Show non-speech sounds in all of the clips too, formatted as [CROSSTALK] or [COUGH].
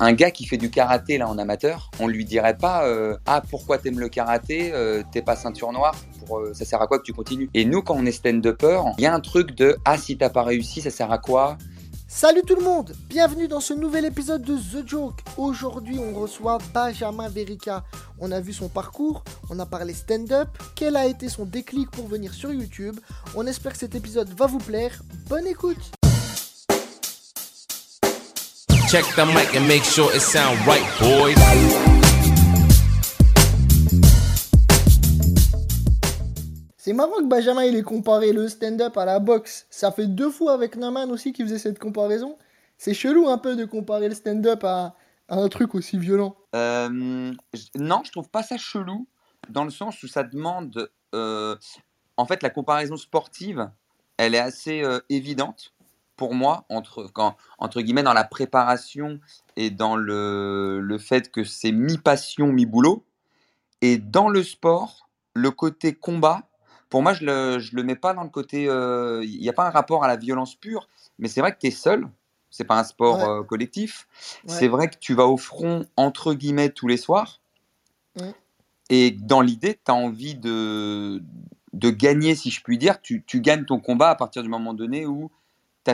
un gars qui fait du karaté là en amateur, on lui dirait pas euh, ah pourquoi t'aimes le karaté, euh, t'es pas ceinture noire, euh, ça sert à quoi que tu continues? Et nous quand on est stand-upper, il y a un truc de ah si t'as pas réussi, ça sert à quoi? Salut tout le monde, bienvenue dans ce nouvel épisode de The Joke. Aujourd'hui on reçoit Benjamin Verica. On a vu son parcours, on a parlé stand-up, quel a été son déclic pour venir sur YouTube. On espère que cet épisode va vous plaire. Bonne écoute Check the mic and make sure it sound right, boys. C'est marrant que Benjamin il ait comparé le stand-up à la boxe. Ça fait deux fois avec Naman aussi qui faisait cette comparaison. C'est chelou un peu de comparer le stand-up à, à un truc aussi violent. Euh, non, je trouve pas ça chelou, dans le sens où ça demande. euh, en fait, la comparaison sportive, elle est assez euh, évidente pour moi, entre, quand, entre guillemets, dans la préparation et dans le, le fait que c'est mi-passion, mi-boulot. Et dans le sport, le côté combat, pour moi, je le, je le mets pas dans le côté. euh, Il n'y a pas un rapport à la violence pure, mais c'est vrai que tu es seul. C'est pas un sport Ouais. euh, collectif. Ouais. C'est vrai que tu vas au front, entre guillemets, tous les soirs. Et dans l'idée, tu as envie de, de gagner, si je puis dire. Tu, tu gagnes ton combat à partir du moment donné où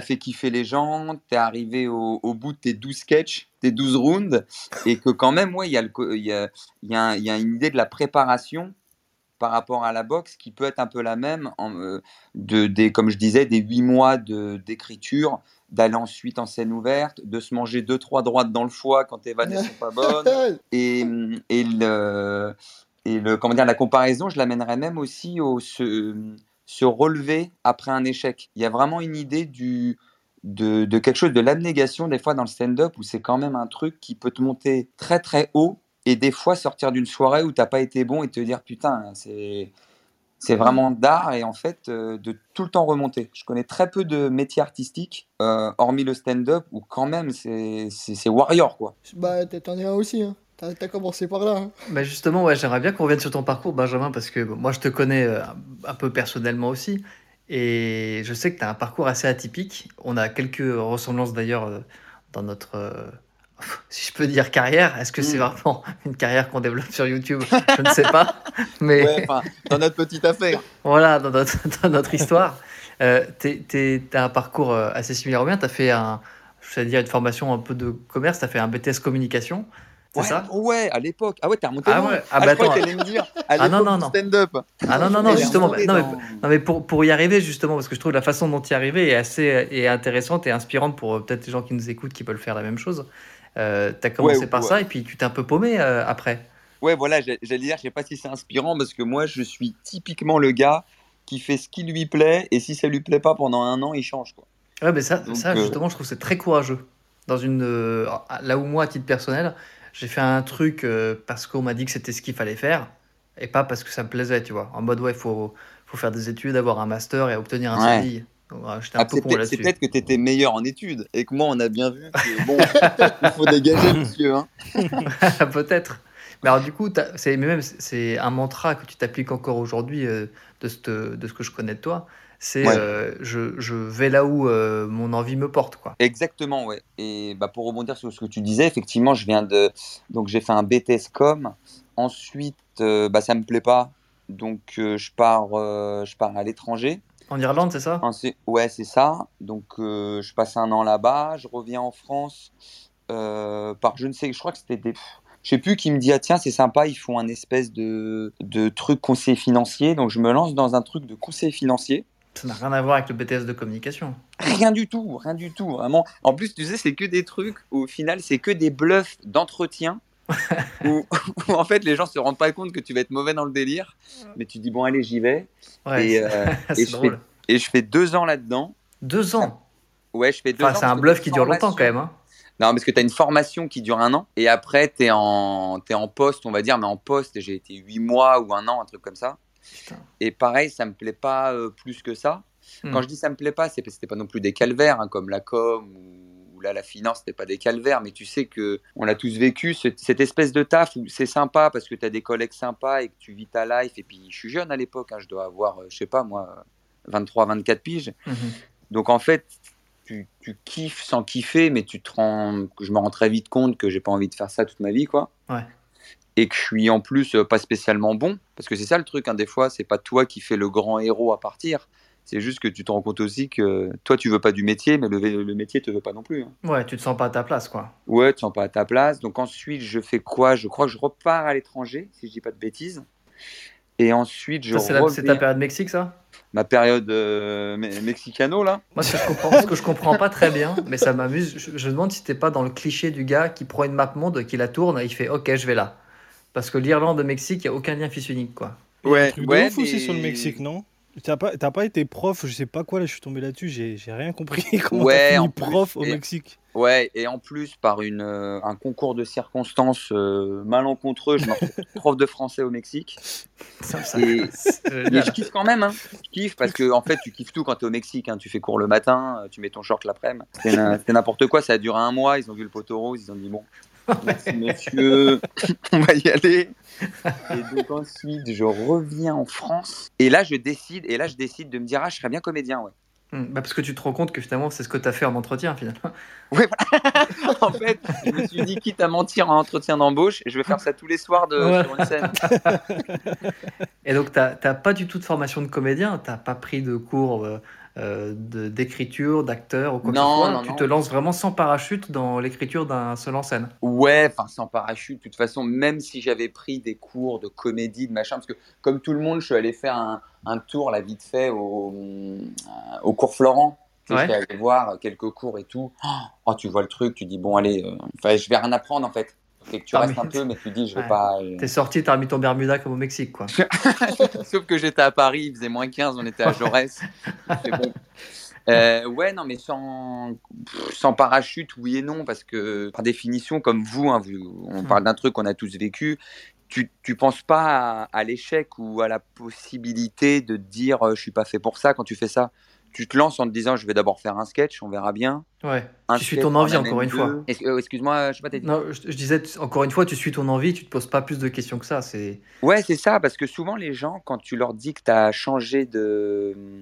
fait kiffer les gens, tu es arrivé au, au bout de tes 12 sketchs, tes 12 rounds, et que quand même, ouais, il y, a le co- il y, a, il y, a un- il y a une idée de la préparation par rapport à la boxe qui peut être un peu la même, en, euh, de, des, comme je disais, des 8 mois d'écriture, d'aller ensuite en scène ouverte, de se manger deux trois droites dans le foie quand tes vannes ne sont pas bonnes, [LAUGHS] et, et, le, et le, comment dire, la comparaison, je l'amènerais même aussi au se, se relever après un échec. Il y a vraiment une idée de, quelque chose de l'abnégation, des fois dans le stand-up, où c'est quand même un truc qui peut te monter très très haut, et des fois sortir d'une soirée où t'as pas été bon et te dire putain, c'est. Vraiment d'art et en fait euh, de tout le temps remonter. Je connais très peu de métiers artistiques, euh, hormis le stand-up, où quand même c'est c'est- warrior quoi. Bah t'en es aussi, hein. T'as commencé par là. hein. Bah justement, ouais, j'aimerais bien qu'on revienne sur ton parcours, Benjamin, parce que bon, moi, je te connais euh, un peu personnellement aussi. Et je sais que tu as un parcours assez atypique. On a quelques ressemblances d'ailleurs euh, dans notre, euh, si je peux dire, carrière. Est-ce que c'est Mm. vraiment une carrière qu'on développe sur YouTube? Je ne sais pas. [LAUGHS] Mais Ouais, dans notre petite affaire. voilà, dans notre, [LAUGHS] dans notre histoire, euh, tu as un parcours assez similaire au mien. Tu as fait un, je dire, une formation un peu de commerce. Tu as fait un BTS communication. Ouais, ça ouais, à l'époque. Ah ouais, t'es remonté Ah ouais, ah je bah attends. me dire. À Ah non, non, non. stand-up. Ah non, non, non, Elle est justement. Non, mais Non, pour, pour y arriver, justement, parce que je trouve la façon dont tu y arrivé est assez est intéressante et inspirante pour euh, peut-être les gens qui nous écoutent qui veulent faire la même chose. Euh, tu as commencé Ouais, par ouais. ça et puis tu t'es un peu paumé euh, après. Ouais, voilà, j'allais dire, je sais pas si c'est inspirant parce que moi, je suis typiquement le gars qui fait ce qui lui plaît et si ça lui plaît pas pendant un an, il change quoi. Ouais, mais ça, Donc, ça euh, justement, je trouve que c'est très courageux. Dans une, là où moi, à titre personnel, j'ai fait un truc euh, parce qu'on m'a dit que c'était ce qu'il fallait faire et pas parce que ça me plaisait, tu vois. En mode, ouais, il faut, faut faire des études, avoir un master et obtenir un Ouais. CDI. J'étais un Ah, peu c'est con peut-être là-dessus. c'est peut-être que t'étais meilleur en études et que moi, on a bien vu que bon, [LAUGHS] il faut dégager, monsieur. Hein. [LAUGHS] Peut-être. Mais alors du coup, c'est même c'est un mantra que tu t'appliques encore aujourd'hui euh, de, de ce que je connais de toi. C'est Ouais. euh, je, je vais là où euh, mon envie me porte, quoi. Exactement, ouais. Et bah, pour rebondir sur ce que tu disais, effectivement, je viens de. Donc, j'ai fait un BTS com. Ensuite, euh, bah, ça me plaît pas. Donc, euh, je, pars, je pars à l'étranger. En Irlande, c'est ça? Ouais, c'est ça. Donc, je passe un an là-bas. Je reviens en France par je ne sais, je crois que c'était des. Je sais plus qui me dit, ah tiens, c'est sympa, ils font un espèce de, de truc conseiller financier. Donc, je me lance dans un truc de conseiller financier. Ça n'a rien à voir avec le BTS de communication. Rien du tout, rien du tout, vraiment. En plus, tu sais, c'est que des trucs, où, au final, c'est que des bluffs d'entretien, [LAUGHS] où, où, en fait les gens se rendent pas compte que tu vas être mauvais dans le délire, mais tu dis, bon, allez, j'y vais. Ouais, et, c'est euh, [LAUGHS] et je, fais, drôle. et je fais deux ans là-dedans. Deux ans. Ouais, je fais deux Enfin, ans. c'est un bluff qui dure longtemps quand même. hein. Non, parce que tu as une formation qui dure un an, et après, tu es en, t'es en poste, on va dire, mais en poste, j'ai été huit mois ou un an, un truc comme ça. Putain. Et pareil, ça me plaît pas euh, plus que ça. Hmm. Quand je dis ça me plaît pas, c'est parce que c'était pas non plus des calvaires, hein, comme la com ou, ou là la finance, c'était pas des calvaires, mais tu sais que on l'a tous vécu, ce- cette espèce de taf où c'est sympa parce que tu as des collègues sympas et que tu vis ta life. Et puis je suis jeune à l'époque, hein, je dois avoir, euh, je sais pas moi, 23, 24 piges. Mhm. Donc en fait, tu, tu kiffes sans kiffer, mais tu te rends, je me rends très vite compte que j'ai pas envie de faire ça toute ma vie, quoi. Ouais. Et que je suis en plus euh, pas spécialement bon, parce que c'est ça le truc, hein, des fois, c'est pas toi qui fais le grand héros à partir. C'est juste que tu te rends compte aussi que toi, tu veux pas du métier, mais le, le métier te veut pas non plus. hein. Ouais, tu te sens pas à ta place, quoi. Ouais, tu sens pas à ta place. Donc ensuite, je fais quoi? Je crois que je repars à l'étranger, si je dis pas de bêtises. Et ensuite, je c'est, ta période Mexique, ça? Ma période euh, me- mexicano, là. Moi, ce que, je comprends, ce que je comprends pas très bien, mais ça m'amuse, je, je me demande si t'es pas dans le cliché du gars qui prend une map monde, qui la tourne et il fait OK, je vais là. Parce que l'Irlande, Mexique, il n'y a aucun lien fils unique, quoi. Ouais, truc ouais, de ouf aussi mais- sur le Mexique, non? T'as pas, pas été prof, je sais pas quoi, là je suis tombé là-dessus, j'ai rien compris. [LAUGHS] Comment Ouais, en plus, prof au et- Mexique Ouais, et en plus, par une, euh, un concours de circonstances euh, malencontreux, je me retrouve [LAUGHS] prof de français au Mexique. Ça, ça- Et, c'est mais je kiffe quand même, hein. Je kiffe parce que, en fait, tu kiffes tout quand t'es au Mexique. hein. Tu fais cours le matin, tu mets ton short l'après-midi. C'était n'importe quoi, ça a duré un mois. Ils ont vu le poteau rose, ils ont dit bon, merci monsieur, [LAUGHS] on va y aller. Et donc ensuite, je reviens en France. Et là, je décide, et là, je décide de me dire, ah, je serais bien comédien, ouais. Hmm, bah, parce que tu te rends compte que finalement, c'est ce que tu as fait en entretien, finalement. [LAUGHS] en fait, je me suis dit, quitte à mentir en entretien d'embauche, je vais faire ça tous les soirs de, Ouais. sur une scène. [LAUGHS] Et donc, tu n'as pas du tout de formation de comédien, tu pas pris de cours euh, euh, d'écriture, d'acteur ou quoi que ce Non, soit. non, tu non. te lances vraiment sans parachute dans l'écriture d'un seul en scène. Ouais, enfin sans parachute. De toute façon, même si j'avais pris des cours de comédie, de machin, parce que comme tout le monde, je suis allé faire un, un tour là vite fait au, euh, au cours Florent. Ouais. Je suis allé voir quelques cours et tout. Oh, tu vois le truc, tu dis bon allez, euh, je vais rien apprendre en fait. Et que tu restes un peu, mais tu dis je vais Ouais. pas. euh, T'es sorti, t'as remis ton Bermuda comme au Mexique, quoi. [LAUGHS] [LAUGHS] Sauf que j'étais à Paris, il faisait moins 15, on était à Jaurès. Bon. [LAUGHS] Euh, ouais, non, mais sans, pff, sans parachute, oui et non, parce que par définition, comme vous, hein, vous- on Hmm. parle d'un truc qu'on a tous vécu, tu, tu penses pas à, à l'échec ou à la possibilité de te dire euh, je suis pas fait pour ça quand tu fais ça? Tu te lances en te disant je vais d'abord faire un sketch, on verra bien. Ouais. Un Tu suis ton on envie, encore une fois. Euh, Excuse-moi, je sais pas, dit Non, je, je disais, encore une fois, tu suis ton envie, tu te poses pas plus de questions que ça. C'est Ouais, c'est ça, parce que souvent les gens, quand tu leur dis que tu as changé de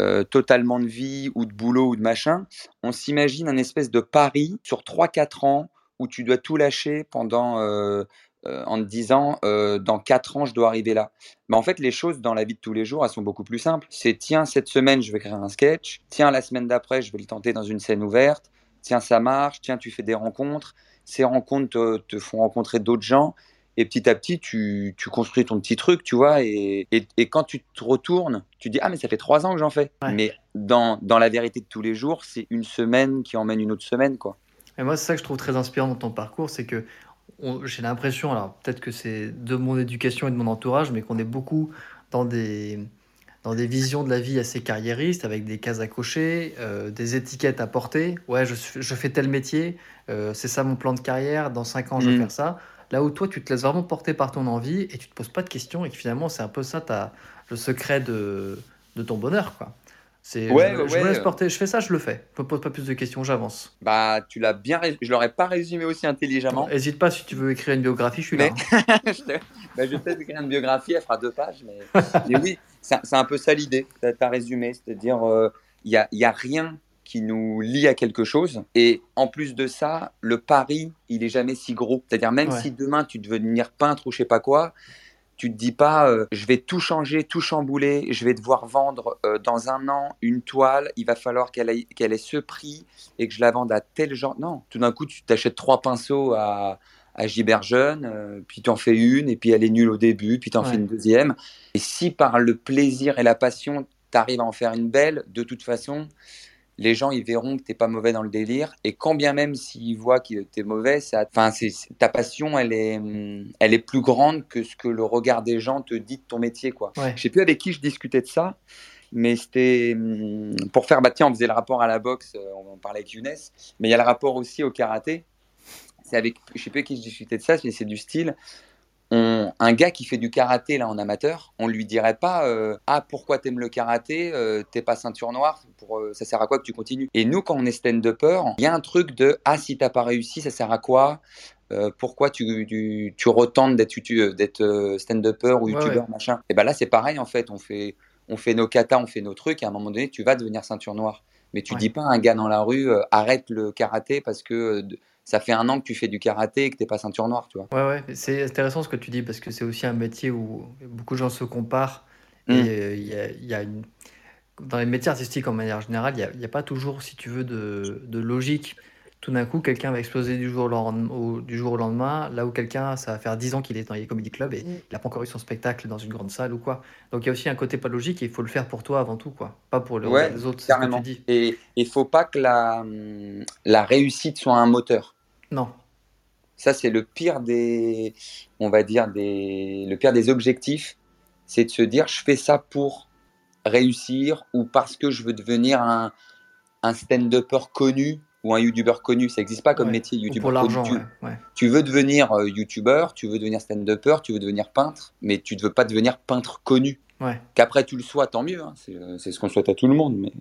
euh, totalement de vie ou de boulot ou de machin, on s'imagine un espèce de pari sur 3-4 ans où tu dois tout lâcher pendant euh, euh, en te disant euh, dans 4 ans je dois arriver là. Mais en fait, les choses dans la vie de tous les jours, elles sont beaucoup plus simples. C'est tiens, cette semaine je vais créer un sketch, tiens, la semaine d'après je vais le tenter dans une scène ouverte, tiens, ça marche, tiens, tu fais des rencontres, ces rencontres te, te font rencontrer d'autres gens. Et petit à petit, tu, tu construis ton petit truc, tu vois. Et, et, et quand tu te retournes, tu dis Ah, mais ça fait trois ans que j'en fais. Ouais. Mais dans, dans la vérité de tous les jours, c'est une semaine qui emmène une autre semaine, quoi. Et moi, c'est ça que je trouve très inspirant dans ton parcours, c'est que j'ai l'impression, alors peut-être que c'est de mon éducation et de mon entourage, mais qu'on est beaucoup dans des, dans des visions de la vie assez carriéristes, avec des cases à cocher, euh, des étiquettes à porter. Ouais, je, fais tel métier, euh, c'est ça mon plan de carrière, dans 5 ans, je vais Mm. faire ça. Là où toi, tu te laisses vraiment porter par ton envie et tu te poses pas de questions, et que finalement, c'est un peu ça ta, le secret de, de ton bonheur, quoi. C'est, Ouais, je, ouais, je me laisse porter, je fais ça, je le fais. Je me pose pas plus de questions, j'avance. Bah, tu l'as bien. Je l'aurais pas résumé aussi intelligemment. Hésite pas si tu veux écrire une biographie, je suis là. Hein. [LAUGHS] je, te- bah, je vais peut-être écrire une biographie, elle fera deux pages. Mais, [LAUGHS] mais oui, c'est un peu ça l'idée. Tu as, résumé. C'est-à-dire, il n'y a, y a rien qui nous lie à quelque chose. Et en plus de ça, le pari, il est jamais si gros. C'est-à-dire, même Ouais. si demain tu devais devenir peintre ou je sais pas quoi, tu te dis pas, euh, je vais tout changer, tout chambouler, je vais devoir vendre euh, dans un an une toile, il va falloir qu'elle ait, qu'elle ait ce prix et que je la vende à tel genre. Non, tout d'un coup, tu t'achètes trois pinceaux à, à Gilbert Jeune, euh, puis tu en fais une, et puis elle est nulle au début, puis tu en Ouais. fais une deuxième. Et si par le plaisir et la passion, tu arrives à en faire une belle, de toute façon, les gens ils verront que t'es pas mauvais dans le délire. Et quand bien même s'ils voient que t'es mauvais, ça, enfin, c'est, ta passion, elle est, hum, elle est plus grande que ce que le regard des gens te dit de ton métier, quoi. Ouais. Je sais plus avec qui je discutais de ça, mais c'était hum, pour faire, bah tiens, on faisait le rapport à la boxe, euh, on en parlait avec Younes, mais il y a le rapport aussi au karaté. C'est avec, je sais plus avec qui je discutais de ça, mais c'est du style. On, un gars qui fait du karaté là en amateur, on lui dirait pas euh, ah pourquoi t'aimes le karaté, euh, t'es pas ceinture noire, pour, euh, ça sert à quoi que tu continues? Et nous quand on est stand-upper, il y a un truc de ah si t'as pas réussi, ça sert à quoi Pourquoi tu, tu, tu retentes d'être stand-upper ou Ouais, youtubeur machin? Et ben là c'est pareil en fait, on fait on fait nos katas, on fait nos trucs, et à un moment donné tu vas devenir ceinture noire. Mais tu Ouais. dis pas à un gars dans la rue, euh, arrête le karaté parce que euh, ça fait un an que tu fais du karaté et que t'es pas ceinture noire, tu vois. Ouais, ouais, c'est intéressant ce que tu dis parce que c'est aussi un métier où beaucoup de gens se comparent et euh, il y a, il y a une... dans les métiers artistiques en manière générale, il n'y a, il y a pas toujours, si tu veux, de, de logique. Tout d'un coup, quelqu'un va exploser du jour au lendemain, au, du jour au lendemain, là où quelqu'un, ça va faire 10 ans qu'il est dans les comedy clubs et Mm. il n'a pas encore eu son spectacle dans une grande salle ou quoi. Donc il y a aussi un côté pas logique et il faut le faire pour toi avant tout, quoi. Pas pour le Ouais, regard des autres, c'est ce que Carrément. tu dis. Et il faut pas que la, hum, la réussite soit un moteur. Non, Ça, c'est le pire des, on va dire, des, le pire des objectifs. C'est de se dire, je fais ça pour réussir ou parce que je veux devenir un, un stand-upper connu ou un YouTuber connu. Ça n'existe pas comme Ouais. métier, ou YouTuber pour connu. l'argent, Tu, ouais, ouais. tu veux devenir euh, YouTuber, tu veux devenir stand-upper, tu veux devenir peintre, mais tu ne veux pas devenir peintre connu. Ouais. Qu'après tu le sois, tant mieux. hein. C'est euh, c'est ce qu'on souhaite à tout le monde. Mais...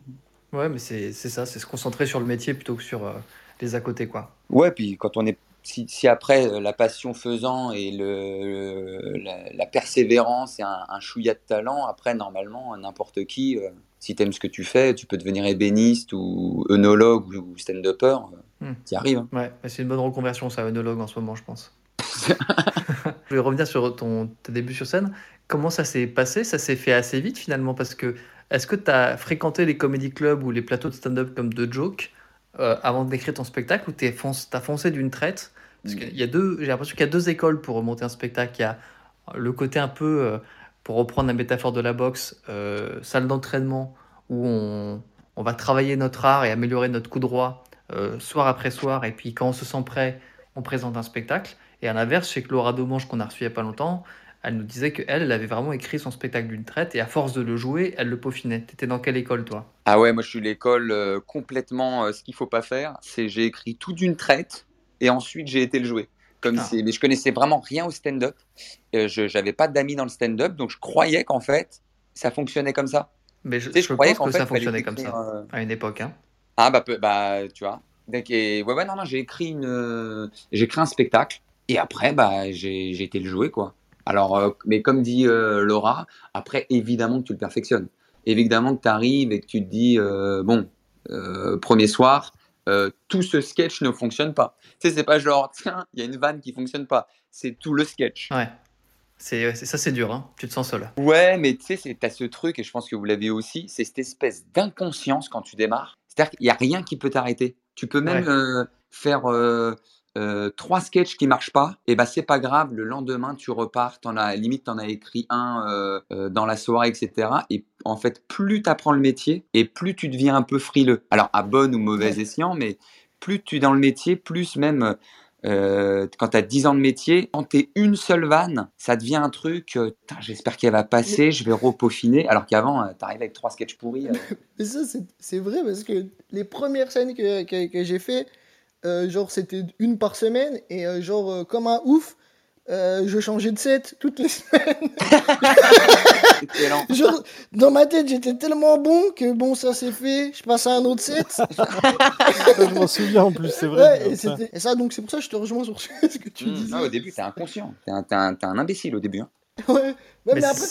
Ouais, mais c'est c'est ça, c'est se concentrer sur le métier plutôt que sur euh, les à côté, quoi. Ouais, puis quand on est. Si, si après euh, la passion faisant et le, la, la persévérance et un, un chouïa de talent, après normalement n'importe qui, euh, si t'aimes ce que tu fais, tu peux devenir ébéniste ou œnologue ou, stand-upper, euh, Hmm. t'y arrives. hein. Ouais, c'est une bonne reconversion, ça, œnologue en ce moment, je pense. [LAUGHS] je vais revenir sur ton, tes débuts sur scène. Comment ça s'est passé? Ça s'est fait assez vite finalement parce que est-ce que tu as fréquenté les comédie clubs ou les plateaux de stand-up comme The Joke? Euh, avant d'écrire ton spectacle ou tu as foncé d'une traite? Parce qu'il y a deux, j'ai l'impression qu'il y a deux écoles pour monter un spectacle. Il y a le côté un peu, euh, pour reprendre la métaphore de la boxe, euh, salle d'entraînement où on, on va travailler notre art et améliorer notre coup droit soir après soir. Et puis quand on se sent prêt, on présente un spectacle. Et à l'inverse, que Laura Domange, qu'on a reçu il n'y a pas longtemps, elle nous disait qu'elle, elle avait vraiment écrit son spectacle d'une traite et à force de le jouer, elle le peaufinait. T'étais dans quelle école, toi? Ah ouais, moi je suis l'école euh, complètement euh, ce qu'il faut pas faire, c'est j'ai écrit tout d'une traite et ensuite j'ai été le jouer. Comme c'est, mais je connaissais vraiment rien au stand-up. Euh, je j'avais pas d'amis dans le stand-up, donc je croyais qu'en fait ça fonctionnait comme ça. Mais je, Tu sais, je je croyais pense que fait ça fonctionnait comme ça euh, à une époque. Hein. Ah bah, bah tu vois. Donc, et, ouais ouais non non j'ai écrit une j'ai écrit un spectacle et après bah j'ai j'ai été le jouer quoi. Alors euh, mais comme dit euh, Laura, après évidemment que tu le perfectionnes. Évidemment que tu arrives et que tu te dis euh, bon premier soir euh, tout ce sketch ne fonctionne pas. Tu sais c'est pas genre [LAUGHS] tiens il y a une vanne qui fonctionne pas. C'est tout le sketch. Ouais. C'est, c'est- ça, c'est dur. Hein. Tu te sens seul. Ouais, mais tu sais, c'est- t'as ce truc, et je pense que vous l'avez aussi, c'est cette espèce d'inconscience quand tu démarres. C'est-à-dire qu'il n'y a rien qui peut t'arrêter. Tu peux même Ouais. euh, faire euh, euh, trois sketchs qui marchent pas, et bah c'est pas grave, le lendemain tu repars, t'en as, limite t'en as écrit un euh, euh, dans la soirée, etc. Et en fait, plus t'apprends le métier, et plus tu deviens un peu frileux. Alors à bon ou mauvais Ouais. escient, mais plus tu es dans le métier, plus même quand tu as 10 ans de métier, quand tu es une seule vanne, ça devient un truc, j'espère qu'elle va passer, je vais repeaufiner, alors qu'avant, tu arrives avec trois sketchs pourris. [LAUGHS] Mais ça, c'est- vrai parce que les premières scènes que, que, que j'ai fait, genre, c'était une par semaine et euh, genre, euh, comme un ouf, euh, je changeais de set toutes les [LAUGHS] semaines. [LAUGHS] Genre, dans ma tête, j'étais tellement bon que bon, ça c'est fait, je passe à un autre set. [LAUGHS] Je m'en souviens en plus, c'est vrai. Ouais, et, ça. c'était- et ça, donc c'est pour ça que je te rejoins sur ce que tu Mmh, disais. au début, tu es inconscient, tu es, un, t'es un- t'es un imbécile au début. hein. Ouais, Ouais, mais, Mais après,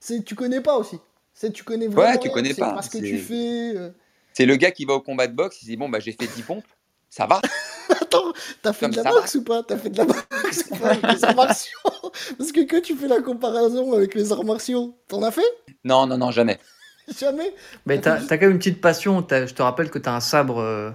c'est- tu connais pas aussi. C'est tu connais vraiment. tu rien, connais c'est pas, Parce que tu fais. euh, C'est le gars qui va au combat de boxe, il se dit Bon, bah, j'ai fait 10 pompes, ça va. [LAUGHS] Attends, t'as fait de la boxe ou pas? T'as fait de la boxe [LAUGHS] ou pas avec les arts martiaux Parce que quand tu fais la comparaison avec les arts martiaux, t'en as fait? Non, non, non, jamais. Jamais? Mais t'as, quand même une petite passion. Je te rappelle que t'as un sabre euh,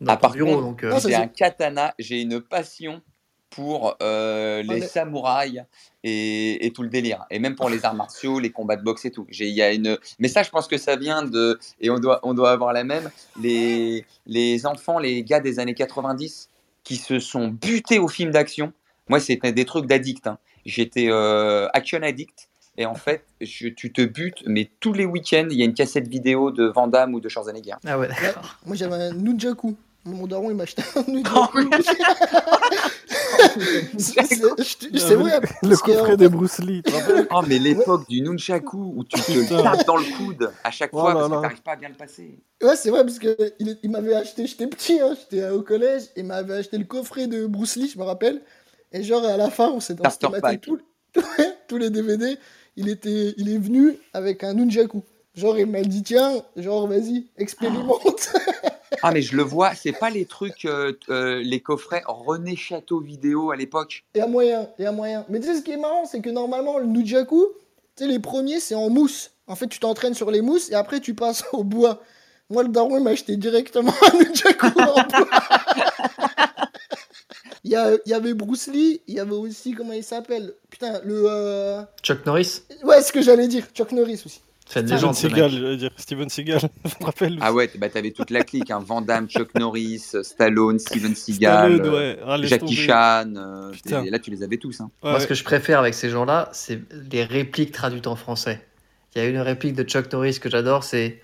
dans Ah, ton par bureau. contre, donc, euh, Ah, J'ai c'est- un katana, j'ai une passion pour euh, les samouraïs et, et tout le délire. Et même pour les arts martiaux, les combats de boxe et tout. Il y a une... Mais ça, je pense que ça vient de... Et on doit, on doit avoir la même. Les, les enfants, les gars des années 90 qui se sont butés aux films d'action. Moi, c'était des trucs d'addict. hein. J'étais euh, action addict. Et en fait, je- tu te butes, mais tous les week-ends, il y a une cassette vidéo de Van Damme ou de Schwarzenegger. Ah ouais, d'accord. Moi j'avais un Nunjaku. Mon daron il m'a acheté un [LAUGHS] Oh, Nunjaku. [LAUGHS] C'est vrai. Le coffret de Bruce Lee. tu te rappelles Oh, mais l'époque du nunchaku où tu te tapes dans le coude à chaque Oh fois parce là. que t'arrives pas à bien le passer. Ouais, c'est vrai parce que il, il m'avait acheté, j'étais petit, hein, j'étais euh, au collège, et il m'avait acheté le coffret de Bruce Lee, je me rappelle. Et genre à la fin, on s'est maté tout- tous les [LAUGHS] DVD. Il était, il est venu avec un Nunjaku. Genre, il m'a dit, tiens, genre, vas-y, expérimente. Ah, mais je le vois, c'est pas les trucs, euh, euh, les coffrets René Château vidéo à l'époque. Il y a moyen, il y a moyen. Mais tu sais, ce qui est marrant, c'est que normalement, le Nujaku, tu sais, les premiers, c'est en mousse. En fait, tu t'entraînes sur les mousses et après, tu passes [LAUGHS] au bois. Moi, le daron, il m'a acheté directement [LAUGHS] un Nujaku en bois. [LAUGHS] Il y, a- il y avait Bruce Lee, il y avait aussi, comment il s'appelle? Putain, le. euh, Chuck Norris, Ouais, ce que j'allais dire, Chuck Norris aussi. C'est une légende. Seagal, je dire. Steven Seagal, [LAUGHS] je me rappelle. Ah ouais, bah, t'avais toute la clique, hein. Van Damme, Chuck Norris, Stallone, Steven Seagal, Stallone, euh, ouais. Ah, Jackie. Chan. euh, là, tu les avais tous. Hein. Ouais, Moi, ce que je préfère avec ces gens-là, c'est les répliques traduites en français. Il y a une réplique de Chuck Norris que j'adore, c'est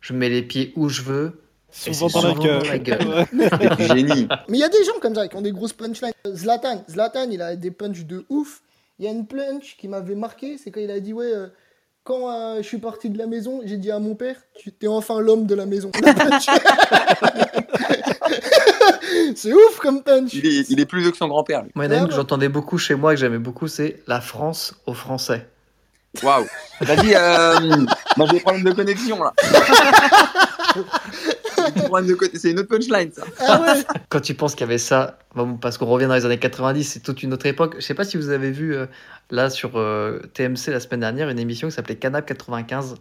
Je mets les pieds où je veux. Souvent dans la souvent gueule. dans la gueule. [LAUGHS] Génie. Mais il y a des gens comme ça qui ont des grosses punchlines. Zlatan, Zlatan, il a des punchs de ouf. Il y a une punch qui m'avait marqué, c'est quand il a dit ouais, euh, quand euh, je suis parti de la maison, j'ai dit à mon père, tu es enfin l'homme de la maison. [LAUGHS] C'est ouf comme punch. Il est, il est plus vieux que son grand-père, lui. Moi, il y en a une Ah que j'entendais beaucoup chez moi, que j'aimais beaucoup, c'est La France aux Français. Waouh. Vas-y, euh, moi j'ai des problèmes de connexion là. [LAUGHS] [LAUGHS] De C'est une autre punchline ça. Ah ouais. [LAUGHS] Quand tu penses qu'il y avait ça, parce qu'on revient dans les années 90, c'est toute une autre époque. Je sais pas si vous avez vu euh, là sur euh, TMC la semaine dernière une émission qui s'appelait Canap 95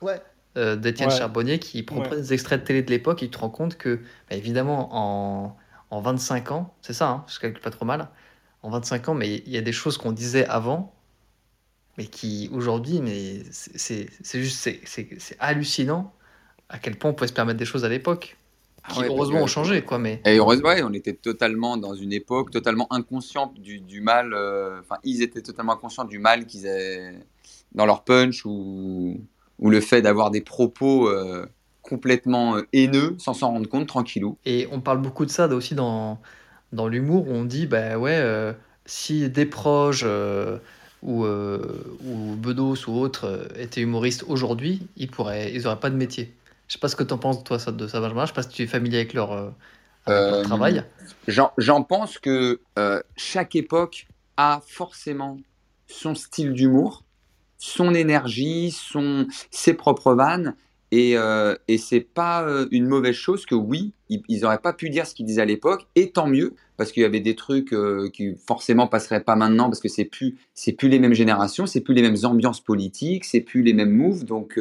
Ouais. euh, d'Étienne Ouais. Charbonnier qui Ouais. des extraits de télé de l'époque et tu te rends compte que, bah, évidemment, en, en 25 ans, c'est ça, hein, je calcule pas trop mal, en 25 ans, mais il y a des choses qu'on disait avant, mais qui aujourd'hui, mais c'est juste, c'est hallucinant à quel point on pouvait se permettre des choses à l'époque, qui Ah ouais, parce heureusement que- ont changé, quoi, mais. Et heureusement, ouais, on était totalement dans une époque totalement inconsciente du, du mal. euh, Enfin, ils étaient totalement inconscients du mal qu'ils avaient dans leur punch ou, ou le fait d'avoir des propos euh, complètement euh, haineux sans s'en rendre compte, tranquillou. Et on parle beaucoup de ça aussi dans, dans l'humour, où on dit, bah ouais, euh, si des proches ou, ou Bedos ou autres étaient humoristes aujourd'hui, ils pourraient, ils auraient pas de métier. Je sais pas ce que tu en penses, toi, ça, de ça, Benjamin. Je sais pas si tu es familier avec leur, euh, avec leur Euh, travail. J'en pense que euh, chaque époque a forcément son style d'humour, son énergie, son, ses propres vannes. Et, euh, et c'est pas euh, une mauvaise chose que oui, ils, ils auraient pas pu dire ce qu'ils disaient à l'époque, et tant mieux, parce qu'il y avait des trucs euh, qui forcément passeraient pas maintenant, parce que c'est plus, c'est plus les mêmes générations, c'est plus les mêmes ambiances politiques, c'est plus les mêmes moves, donc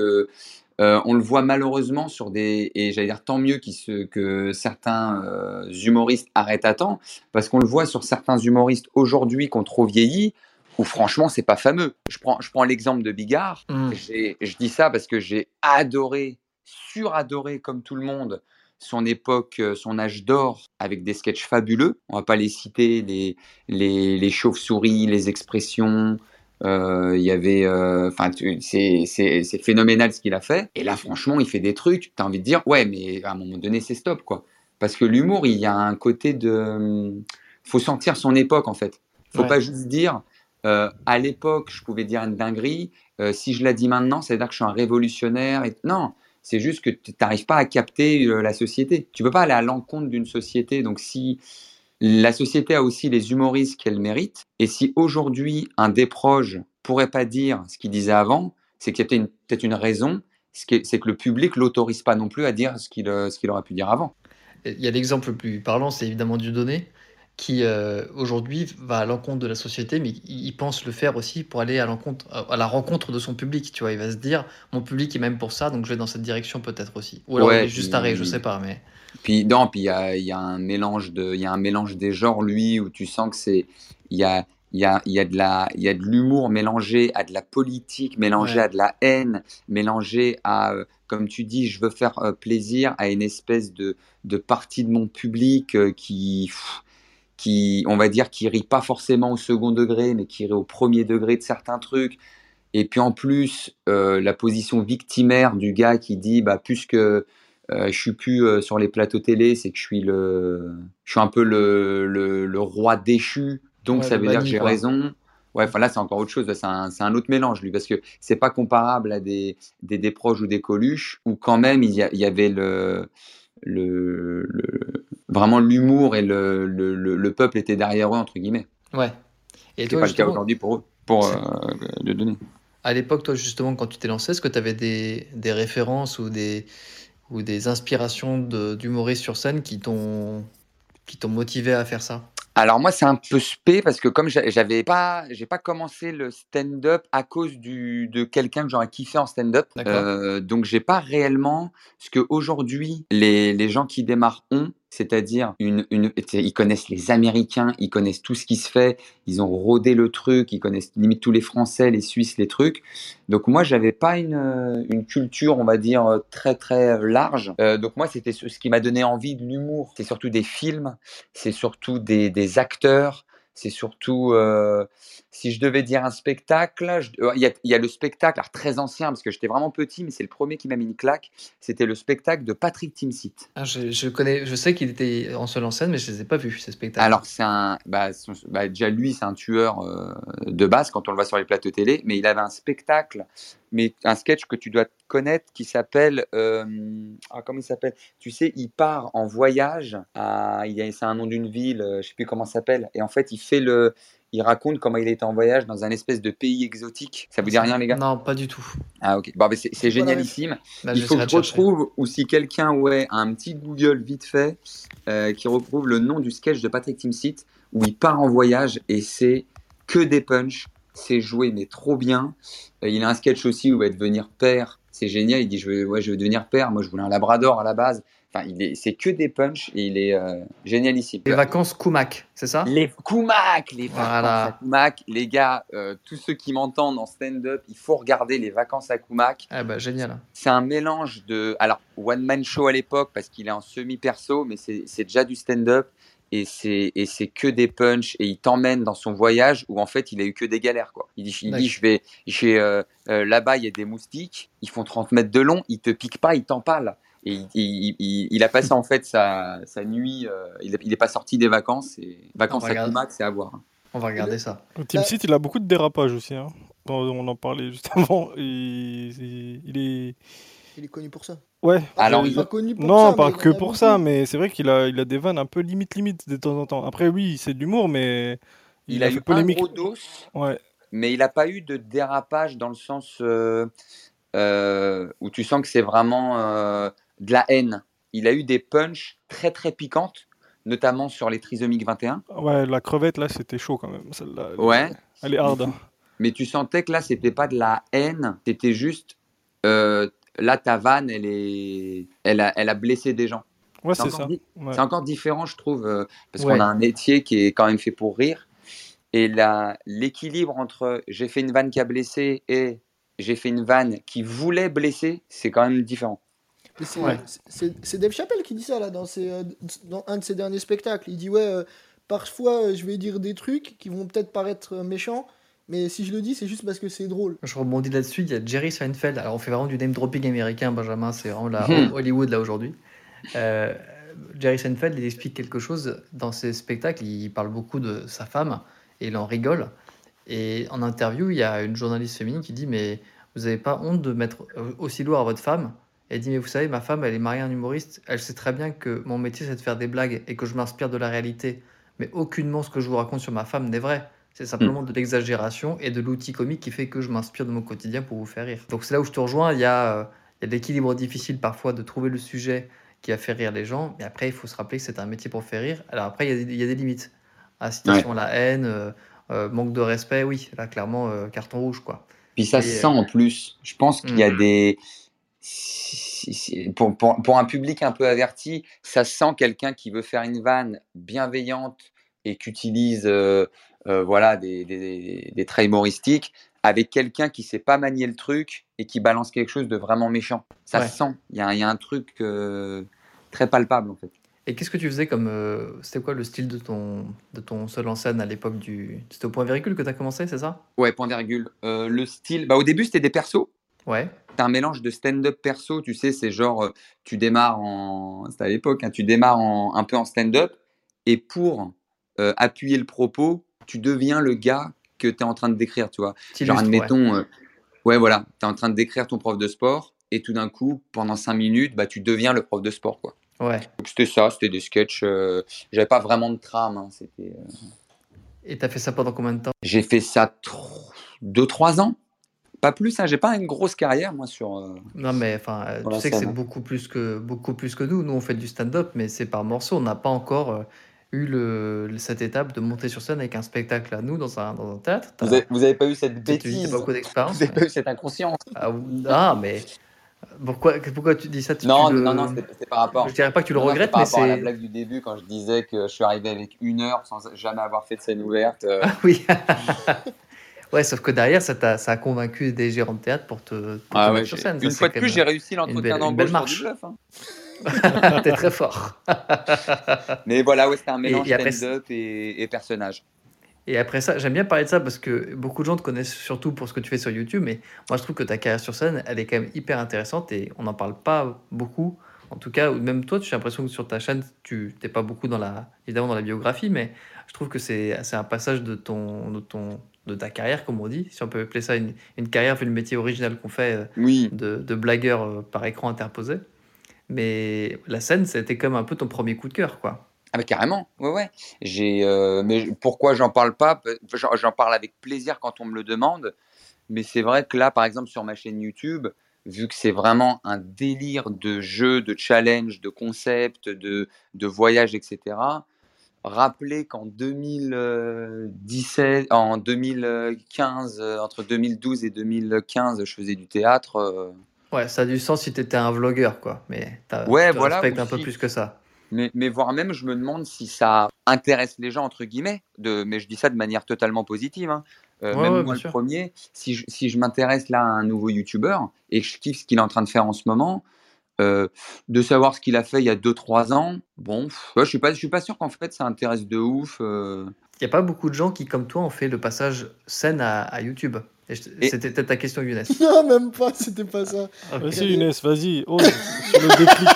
euh, on le voit malheureusement sur des et j'allais dire tant mieux se- que certains euh, humoristes arrêtent à temps parce qu'on le voit sur certains humoristes aujourd'hui qui ont trop vieilli où franchement c'est pas fameux. Je prends je prends l'exemple de Bigard. J'ai- Je dis ça parce que j'ai adoré, suradoré comme tout le monde son époque, euh, son âge d'or avec des sketchs fabuleux. On va pas les citer, les, les, les chauves-souris, les expressions. Euh, Il y avait, euh, enfin, tu- c'est c'est- c'est phénoménal ce qu'il a fait. Et là, franchement, il fait des trucs. T'as envie de dire, ouais, mais à un moment donné, c'est stop, quoi. Parce que l'humour, il y a un côté de, faut sentir son époque en fait. Faut Ouais. pas juste dire, euh, à l'époque, je pouvais dire une dinguerie. euh, si je la dis maintenant, ça veut dire que je suis un révolutionnaire. Et... Non, c'est juste que tu n'arrives pas à capter euh, la société. Tu peux pas aller à l'encontre d'une société. Donc si la société a aussi les humoristes qu'elle mérite, et si aujourd'hui un des proches pourrait pas dire ce qu'il disait avant, c'est qu'il y a peut-être une, raison. C'est que le public l'autorise pas non plus à dire ce qu'il euh, aurait pu dire avant. Il y a l'exemple le plus parlant, c'est évidemment Dieudonné, qui euh, aujourd'hui va à l'encontre de la société, mais il, pense le faire aussi pour aller à l'encontre, à la rencontre de son public. Tu vois, il va se dire, mon public est même pour ça, donc je vais dans cette direction peut-être aussi. Ou alors Ouais, il est juste taré, je sais pas, mais Puis non, puis il y a, il y a un mélange de, il y a un mélange des genres lui où tu sens que c'est, il y a, il y a, il y a de la, il y a de l'humour mélangé à de la politique, mélangé Ouais. à de la haine, mélangé à, euh, comme tu dis, je veux faire euh, plaisir à une espèce de, de partie de mon public euh, qui, pff, qui, on va dire, qui rit pas forcément au second degré, mais qui rit au premier degré de certains trucs. Et puis en plus, euh, la position victimaire du gars qui dit, bah, puisque euh, je suis plus euh, sur les plateaux télé, c'est que je suis le, je suis un peu le, le, le roi déchu, donc Ouais, ça veut dire que j'ai raison. Ouais, enfin là c'est encore autre chose, c'est un, c'est un autre mélange lui, parce que c'est pas comparable à des, des, des proches ou des coluches, où quand même il y, a- il y avait le, le, le- vraiment l'humour et le, le, le, le peuple était derrière eux entre guillemets. ouais. Et toi, pas le cas aujourd'hui pour eux, pour euh, le donner. À l'époque, toi, justement, quand tu t'es lancé, est-ce que tu avais des, des références ou des, ou des inspirations de- d'humoristes sur scène qui t'ont qui t'ont motivé à faire ça? Alors moi, c'est un peu spé parce que comme j'a- j'avais pas, j'ai pas commencé le stand-up à cause du, de quelqu'un que j'aurais kiffé en stand-up. Euh, donc j'ai pas réellement ce que aujourd'hui les, les gens qui démarrent ont, c'est-à-dire une, une, ils connaissent les Américains, ils connaissent tout ce qui se fait, ils ont rodé le truc, ils connaissent limite tous les Français, les Suisses, les trucs. Donc moi, j'avais pas une, euh, une culture, on va dire, euh, très très large. Euh, donc moi, c'était ce ce qui m'a donné envie de l'humour. C'est surtout des films, c'est surtout des, des acteurs, c'est surtout, euh, si je devais dire un spectacle, je- euh, il y, a, il y a le spectacle, alors très ancien, parce que j'étais vraiment petit, mais c'est le premier qui m'a mis une claque, c'était le spectacle de Patrick Timsit. Ah, je, je connais, je sais qu'il était en seul en scène, mais je les ai pas vus, ces spectacles. Alors c'est un, bah, son- bah, déjà lui c'est un tueur euh, de base quand on le voit sur les plateaux télé, mais il avait un spectacle, mais un sketch que tu dois connaître qui s'appelle, euh, ah, comment il s'appelle? Tu sais, il part en voyage, à, c'est un nom d'une ville, je sais plus comment ça s'appelle, et en fait il fait le, il raconte comment il était en voyage dans un espèce de pays exotique. Ça vous dit rien les gars? Non, pas du tout. Ah ok, bon, c'est, c'est génialissime. Bah, Il faut que je retrouve, ou si quelqu'un ouais, a un petit Google vite fait, euh, qui retrouve le nom du sketch de Patrick Timsit, où il part en voyage et c'est que des punchs, c'est joué mais trop bien. Euh, il a un sketch aussi où il va devenir père, c'est génial, il dit je veux, ouais, je veux devenir père, moi je voulais un labrador à la base. Enfin, il est, c'est que des punchs et il est euh, génialissime. Les vacances Kumak, c'est ça? Les Koumak, les vacances Voilà. à Koumak, les gars, euh, tous ceux qui m'entendent en stand-up, il faut regarder les vacances à Koumak. Ah bah génial. C'est un mélange de. Alors, one man show à l'époque, parce qu'il est en semi-perso, mais c'est c'est déjà du stand-up. Et c'est et c'est que des punchs. Et il t'emmène dans son voyage où, en fait, il a eu que des galères. Quoi. Il dit, il dit D'accord. je vais. Je vais euh, euh, Là-bas, il y a des moustiques. Ils font 30 mètres de long. Ils te piquent pas, ils t'empalent. Et il, il, il- il a passé, en fait, sa, sa nuit. euh, il, il est pas sorti des vacances. Et vacances à. Kumak, c'est à voir. hein. On va regarder ça. Team Seat, il a beaucoup de dérapages aussi. Hein. On en parlait juste [LAUGHS] avant. Il, il- il est. Il est connu pour ça. Ouais. Alors, il est il- pas connu pour Non, ça, pas que pour beaucoup. ça, mais c'est vrai qu'il a, il a des vannes un peu limite limite de temps en temps. Après, oui, c'est de l'humour, mais il, Il, a, a, fait eu polémique. un gros dos. Ouais. mais il n'a pas eu de dérapage dans le sens euh, euh, où tu sens que c'est vraiment euh, de la haine. Il a eu des punchs très très piquantes, notamment sur les trisomiques 21. Ouais, la crevette là, c'était chaud quand même. Celle-là, elle, Ouais, elle est hard. mais tu sentais que là, c'était pas de la haine, c'était juste euh, là ta vanne, elle est, elle a, elle a blessé des gens. Ouais, C'est ça. di- Ouais. c'est encore différent, je trouve, euh, parce Ouais. qu'on a un métier qui est quand même fait pour rire. Et là, l'équilibre entre j'ai fait une vanne qui a blessé et j'ai fait une vanne qui voulait blesser, c'est quand même différent. Mais c'est, Ouais. c'est- c'est Dave Chappelle qui dit ça là dans, ses, euh, dans un de ses derniers spectacles. Il dit ouais, euh, parfois euh, je vais dire des trucs qui vont peut-être paraître euh, méchants, mais si je le dis, c'est juste parce que c'est drôle. Je rebondis là-dessus, il y a Jerry Seinfeld. Alors, on fait vraiment du name dropping américain, Benjamin, c'est vraiment la Mhm. Hollywood là aujourd'hui. Euh, Jerry Seinfeld, il explique quelque chose dans ses spectacles. Il parle beaucoup de sa femme et il en rigole. Et en interview, il y a une journaliste féminine qui dit Mais vous n'avez pas honte de mettre aussi lourd à votre femme Elle dit Mais vous savez, ma femme, elle est mariée à un humoriste. Elle sait très bien que mon métier, c'est de faire des blagues et que je m'inspire de la réalité. Mais aucunement ce que je vous raconte sur ma femme n'est vrai. C'est simplement de l'exagération et de l'outil comique qui fait que je m'inspire de mon quotidien pour vous faire rire. Donc c'est là où je te rejoins. Il y a, euh, il y a l'équilibre difficile parfois de trouver le sujet qui a fait rire les gens. Mais après, il faut se rappeler que c'est un métier pour faire rire. Alors après, il y a des, il y a des limites. Incitation à la haine, euh, euh, manque de respect, oui. Là, clairement, carton rouge, quoi. Puis ça Et, se sent en plus. Je pense qu'il y a Mhm. des. Pour, pour, pour un public un peu averti, ça sent quelqu'un qui veut faire une vanne bienveillante et qui utilise euh, euh, voilà, des, des, des traits humoristiques avec quelqu'un qui sait pas manier le truc et qui balance quelque chose de vraiment méchant. Ça Ouais. sent. Il y a, il y a un truc euh, très palpable en fait. Et qu'est-ce que tu faisais comme. euh, C'était quoi le style de ton, de ton seul en scène à l'époque du. C'était au point virgule que tu as commencé, c'est ça? Ouais, point virgule. Euh, le style, bah, au début c'était des persos. Ouais. C'est un mélange de stand-up perso, tu sais, c'est genre, euh, tu démarres en, c'était à l'époque, hein, tu démarres en, un peu en stand-up, et pour euh, appuyer le propos, tu deviens le gars que tu es en train de décrire, tu vois. Genre, T'illustres, ouais. admettons, euh, ouais, voilà, tu es en train de décrire ton prof de sport, et tout d'un coup, pendant cinq minutes, bah, tu deviens le prof de sport, quoi. Ouais. Donc, c'était ça, c'était des sketchs, euh, j'avais pas vraiment de trame, hein, c'était... euh, Et t'as fait ça pendant combien de temps? J'ai fait ça 2-3 ans. Pas plus, hein, j'ai pas une grosse carrière moi sur. euh, Non, mais enfin, euh, tu sais que c'est hein. beaucoup plus que, beaucoup plus que nous. Nous, on fait du stand-up, mais c'est par morceaux. On n'a pas encore euh, eu le, cette étape de monter sur scène avec un spectacle à nous dans un, dans un théâtre. Vous, avez, vous avez pas eu cette bêtise, pas beaucoup vous d'expérience. avez mais- pas eu cette inconscience. Ah, ah, mais pourquoi, pourquoi tu dis ça? Tu, Non, tu le- non, non, c'est par rapport. Je dirais pas que tu le non, non, c'est regrettes, par mais rapport à la blague du début quand je disais que je suis arrivé avec une heure sans jamais avoir fait de scène ouverte. euh, Ah oui. [LAUGHS] ouais, sauf que derrière, ça, t'a- ça a convaincu des gérants de théâtre pour te, pour te Ah ouais, mettre sur scène. Une fois de plus, j'ai réussi l'entretien une d'embauche belle sur du marche. bluff. hein. [LAUGHS] T'es très fort. [LAUGHS] Mais voilà, ouais, c'était un mélange stand-up et, et personnage. Et après ça, j'aime bien parler de ça parce que beaucoup de gens te connaissent surtout pour ce que tu fais sur YouTube, mais moi je trouve que ta carrière sur scène, elle est quand même hyper intéressante et on n'en parle pas beaucoup. En tout cas, même toi, j'ai l'impression que sur ta chaîne, tu n'es pas beaucoup dans la, évidemment dans la biographie, mais je trouve que c'est c'est un passage de, ton, de, ton, de ta carrière, comme on dit, si on peut appeler ça une, une carrière vu le métier original qu'on fait euh, Oui, de, de blagueur euh, par écran interposé. Mais la scène, c'était comme un peu ton premier coup de cœur, quoi. ah, mais carrément. Ouais, ouais. J'ai, euh, mais pourquoi j'en parle pas? J'en parle avec plaisir quand on me le demande. Mais c'est vrai que là, par exemple, sur ma chaîne YouTube, vu que c'est vraiment un délire de jeux, de challenge, de concepts, de, de voyages, etc. Rappeler qu'en 2017, en 2015, euh, entre 2012 et 2015, je faisais du théâtre. euh, Ouais, ça a du sens si tu étais un vlogueur, quoi. Mais Ouais, tu voilà, respectes un peu plus que ça. Mais, mais voire même, je me demande si ça intéresse les gens, entre guillemets, de, mais je dis ça de manière totalement positive. hein. Euh, Ouais, même ouais, moi, le sûr. premier, si je, si je m'intéresse là à un nouveau YouTuber et que je kiffe ce qu'il est en train de faire en ce moment, euh, de savoir ce qu'il a fait il y a 2-3 ans, bon, pff, ouais, je suis pas, je suis pas sûr qu'en fait ça intéresse de ouf. euh. Il n'y a pas beaucoup de gens qui, comme toi, ont fait le passage scène à, à YouTube. Et C'était peut-être ta question, Younes. [LAUGHS] Non, même pas, c'était pas ça. Ok. Vas-y, Younes, vas-y, ose sur le déclic.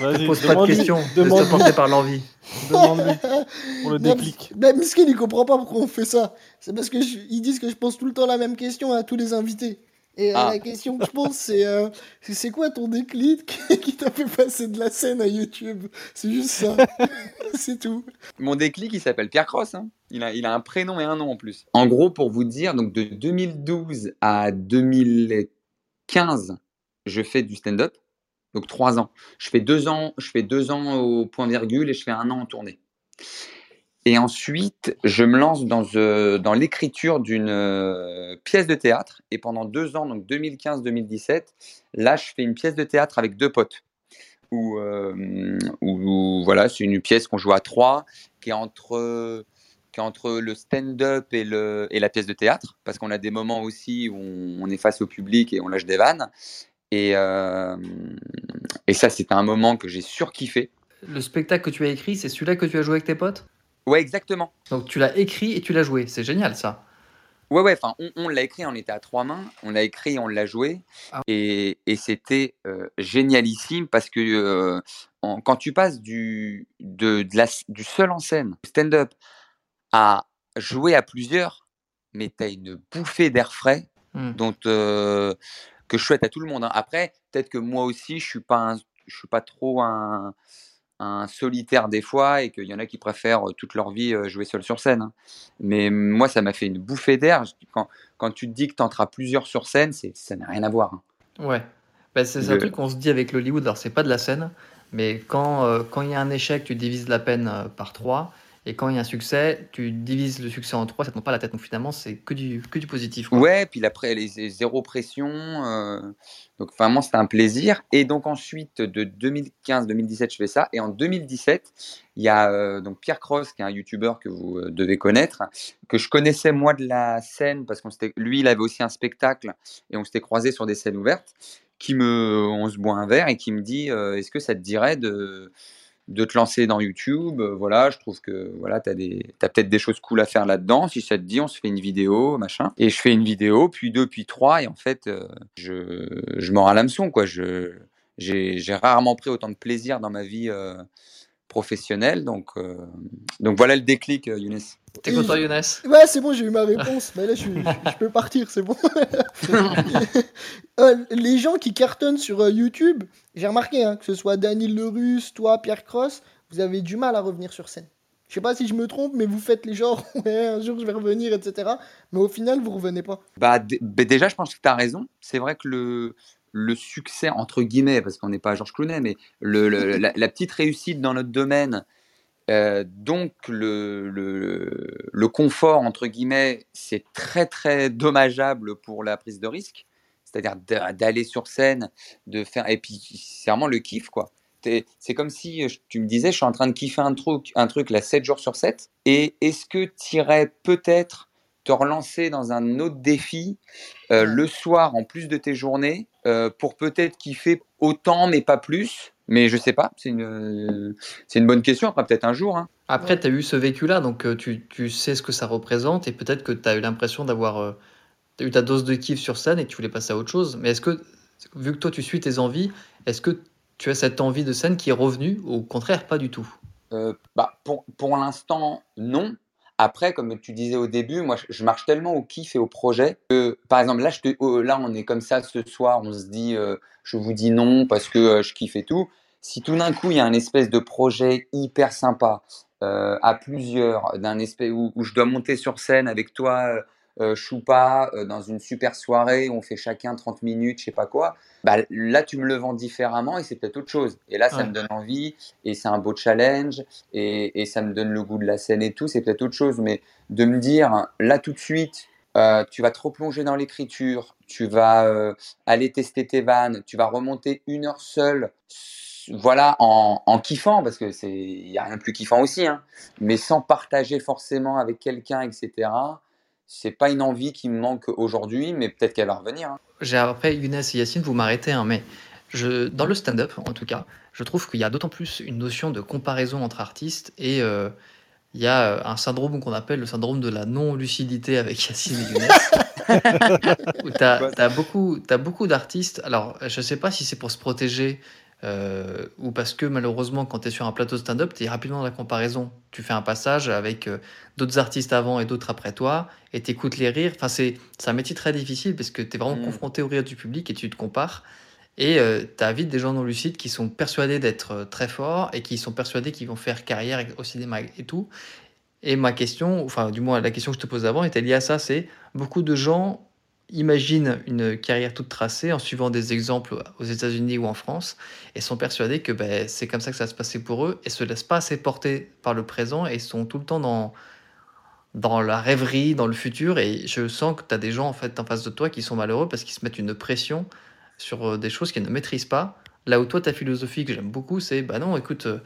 Vas-y, Pose pas de questions, demande-lui, porter par l'envie. demande-lui [LAUGHS] pour le déclic. mais Miskin, il comprend pas pourquoi on fait ça. C'est parce que je- ils disent que je pose tout le temps la même question à tous les invités. Et euh, Ah. la question que je c'est euh, c'est- c'est quoi ton déclic [LAUGHS] qui t'a fait passer de la scène à YouTube? C'est juste ça. [LAUGHS] c'est tout. Mon déclic, il s'appelle Pierre Cross. hein. Il, a, il a un prénom et un nom en plus. En gros, pour vous dire, donc de 2012 à 2015, je fais du stand-up. Donc trois ans. Je fais deux ans, je fais deux ans au point virgule et je fais un an en tournée. Et ensuite, je me lance dans, euh, l'écriture d'une euh, pièce de théâtre. Et pendant deux ans, donc 2015-2017, là, je fais une pièce de théâtre avec deux potes. Où, euh, voilà, c'est une pièce qu'on joue à trois, qui est entre, le stand-up et, la pièce de théâtre, parce qu'on a des moments aussi où on, est face au public et on lâche des vannes. Et, et ça, c'était un moment que j'ai surkiffé. Le spectacle que tu as écrit, c'est celui-là que tu as joué avec tes potes? Ouais, exactement. Donc tu l'as écrit et tu l'as joué. C'est génial, ça. Ouais, ouais, enfin, on, on l'a écrit, on était à trois mains, on l'a écrit, on l'a joué, Ah. et, et c'était euh, génialissime parce que euh, en- quand tu passes du, de, de la, du seul en scène, stand-up, à jouer à plusieurs, mais tu as une bouffée d'air frais dont, euh, que je souhaite à tout le monde. hein. Après, peut-être que moi aussi, je suis pas, un- je suis pas trop un, un solitaire des fois et qu'il y en a qui préfèrent euh, toute leur vie euh, jouer seul sur scène. hein. Mais moi, ça m'a fait une bouffée d'air. Quand, quand tu te dis que tu entreras plusieurs sur scène, c'est, ça n'a rien à voir. hein. Ouais. Bah, c'est un truc qu'on se dit avec l'Hollywood. Alors, c'est pas de la scène, mais quand euh, quand il y a un échec, tu divises la peine par 3. Et quand il y a un succès, tu divises le succès en 3. Ça te prend pas la tête. Donc finalement, c'est que du, que du positif. Ouais, puis après, les, les zéro pression. euh, donc vraiment, c'était un plaisir. Et donc ensuite, de 2015-2017, je fais ça. Et en 2017, il y a euh, donc Pierre Cross, qui est un YouTuber que vous euh, devez connaître, que je connaissais moi de la scène, parce qu'on lui, il avait aussi un spectacle, et on s'était croisés sur des scènes ouvertes, qui me, on se boit un verre et qui me dit, est-ce que ça te dirait de de te lancer dans YouTube, euh, voilà, je trouve que voilà, tu as, peut-être des choses cool à faire là-dedans. Si ça te dit, on se fait une vidéo, machin. Et je fais une vidéo, puis deux, puis trois, et en fait, euh, je, je mords à l'hameçon, j'ai, rarement pris autant de plaisir dans ma vie euh, professionnelle, donc, donc voilà le déclic, Younes. T'es content, Younes Ouais, c'est bon, j'ai eu ma réponse. Mais là, je, suis- je- je peux partir, c'est bon. [LAUGHS] Euh, les gens qui cartonnent sur euh, YouTube, j'ai remarqué, hein, que ce soit Daniel Lerus, toi, Pierre Cross, vous avez du mal à revenir sur scène. Je sais pas si je me trompe, mais vous faites les genres, [LAUGHS] ouais, un jour je vais revenir, etc. Mais au final, vous revenez pas. Bah, bah, déjà, je pense que tu as raison. C'est vrai que le, le succès, entre guillemets, parce qu'on n'est pas Georges Clooney, mais le, le- la, la petite réussite dans notre domaine, euh, donc le, le, le confort, entre guillemets, c'est très, très dommageable pour la prise de risque. C'est-à-dire d'a- d'aller sur scène, de faire. Et puis, c'est vraiment le kiff, quoi. T'es- C'est comme si tu me disais, je suis en train de kiffer un truc, un truc là 7 jours sur 7. Et est-ce que tu irais peut-être te relancer dans un autre défi euh, le soir en plus de tes journées euh, pour peut-être kiffer autant mais pas plus mais je sais pas c'est une euh, c'est une bonne question après peut-être un jour hein. Après, tu as eu ce vécu-là, donc euh, tu, tu sais ce que ça représente et peut-être que tu as eu l'impression d'avoir euh, eu ta dose de kiff sur scène et que tu voulais passer à autre chose. Mais est-ce que, vu que toi tu suis tes envies, est-ce que tu as cette envie de scène qui est revenue ou au contraire pas du tout? Euh, bah, pour, pour l'instant, non. Après, comme tu disais au début, moi, je, marche tellement au kiff et au projet que, par exemple, là, je te- oh, là, on est comme ça ce soir, on se dit, euh, je vous dis non parce que euh, je kiffe et tout. Si tout d'un coup, il y a un espèce de projet hyper sympa euh, à plusieurs, d'un espèce où, où je dois monter sur scène avec toi, euh, euh, Choupa, euh, dans une super soirée, on fait chacun 30 minutes, je sais pas quoi, bah, là, tu me le vends différemment et c'est peut-être autre chose. Et là, ça Ouais. me donne envie et c'est un beau challenge et, et ça me donne le goût de la scène et tout, c'est peut-être autre chose, mais de me dire là tout de suite, euh, tu vas trop plonger dans l'écriture, tu vas euh, aller tester tes vannes, tu vas remonter une heure seule, voilà, en, en kiffant, parce que c'est, il y a rien de plus kiffant aussi, hein, mais sans partager forcément avec quelqu'un, etc. C'est pas une envie qui me manque aujourd'hui, mais peut-être qu'elle va revenir. hein. J'ai après Younes et Yacine, vous m'arrêtez, hein, mais je, dans le stand-up, en tout cas, je trouve qu'il y a d'autant plus une notion de comparaison entre artistes et euh, il y a euh, un syndrome qu'on appelle le syndrome de la non-lucidité avec Yacine et Younes, [LAUGHS] où tu as, beaucoup, t'as beaucoup d'artistes. Alors, je sais pas si c'est pour se protéger euh, ou parce que malheureusement, quand tu es sur un plateau stand-up, tu es rapidement dans la comparaison. Tu fais un passage avec euh, d'autres artistes avant et d'autres après toi et tu écoutes les rires. Enfin, c'est un métier très difficile parce que tu es vraiment Mm. confronté au rire du public et tu te compares. Et tu as vite des gens non lucides qui sont persuadés d'être euh, très forts et qui sont persuadés qu'ils vont faire carrière au cinéma et tout. Et ma question, enfin du moins la question que je te pose avant était liée à ça, c'est beaucoup de gens imaginent une carrière toute tracée en suivant des exemples aux États-Unis ou en France et sont persuadés que ben, c'est comme ça que ça va se passer pour eux et se laissent pas assez porter par le présent et sont tout le temps dans, dans la rêverie, dans le futur. Et je sens que tu as des gens en fait en face de toi qui sont malheureux parce qu'ils se mettent une pression sur euh, des choses qu'ils ne maîtrisent pas. Là où toi, ta philosophie que j'aime beaucoup, c'est bah non, écoute, euh,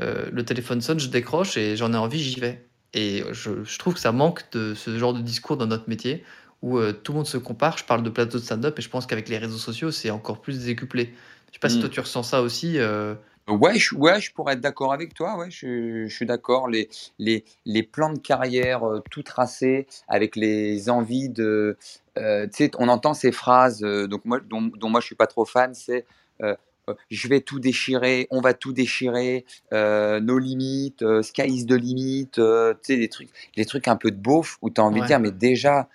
euh, le téléphone sonne, je décroche et j'en ai envie, j'y vais. Et je, je trouve que ça manque de ce genre de discours dans notre métier où euh, tout le monde se compare. Je parle de plateau de stand-up et je pense qu'avec les réseaux sociaux, c'est encore plus décuplé. Je sais pas si Mm. toi tu ressens ça aussi. euh, Ouais, je, ouais, je pourrais être d'accord avec toi. Ouais, je, je suis d'accord. Les, les, les plans de carrière euh, tout tracés avec les envies de. euh, on entend ces phrases euh, donc moi, dont, dont moi je suis pas trop fan. C'est je vais tout déchirer, on va tout déchirer, nos limites, sky is the limit. tu sais, des trucs, les trucs un peu de beauf où tu as envie Ouais. de dire, mais déjà,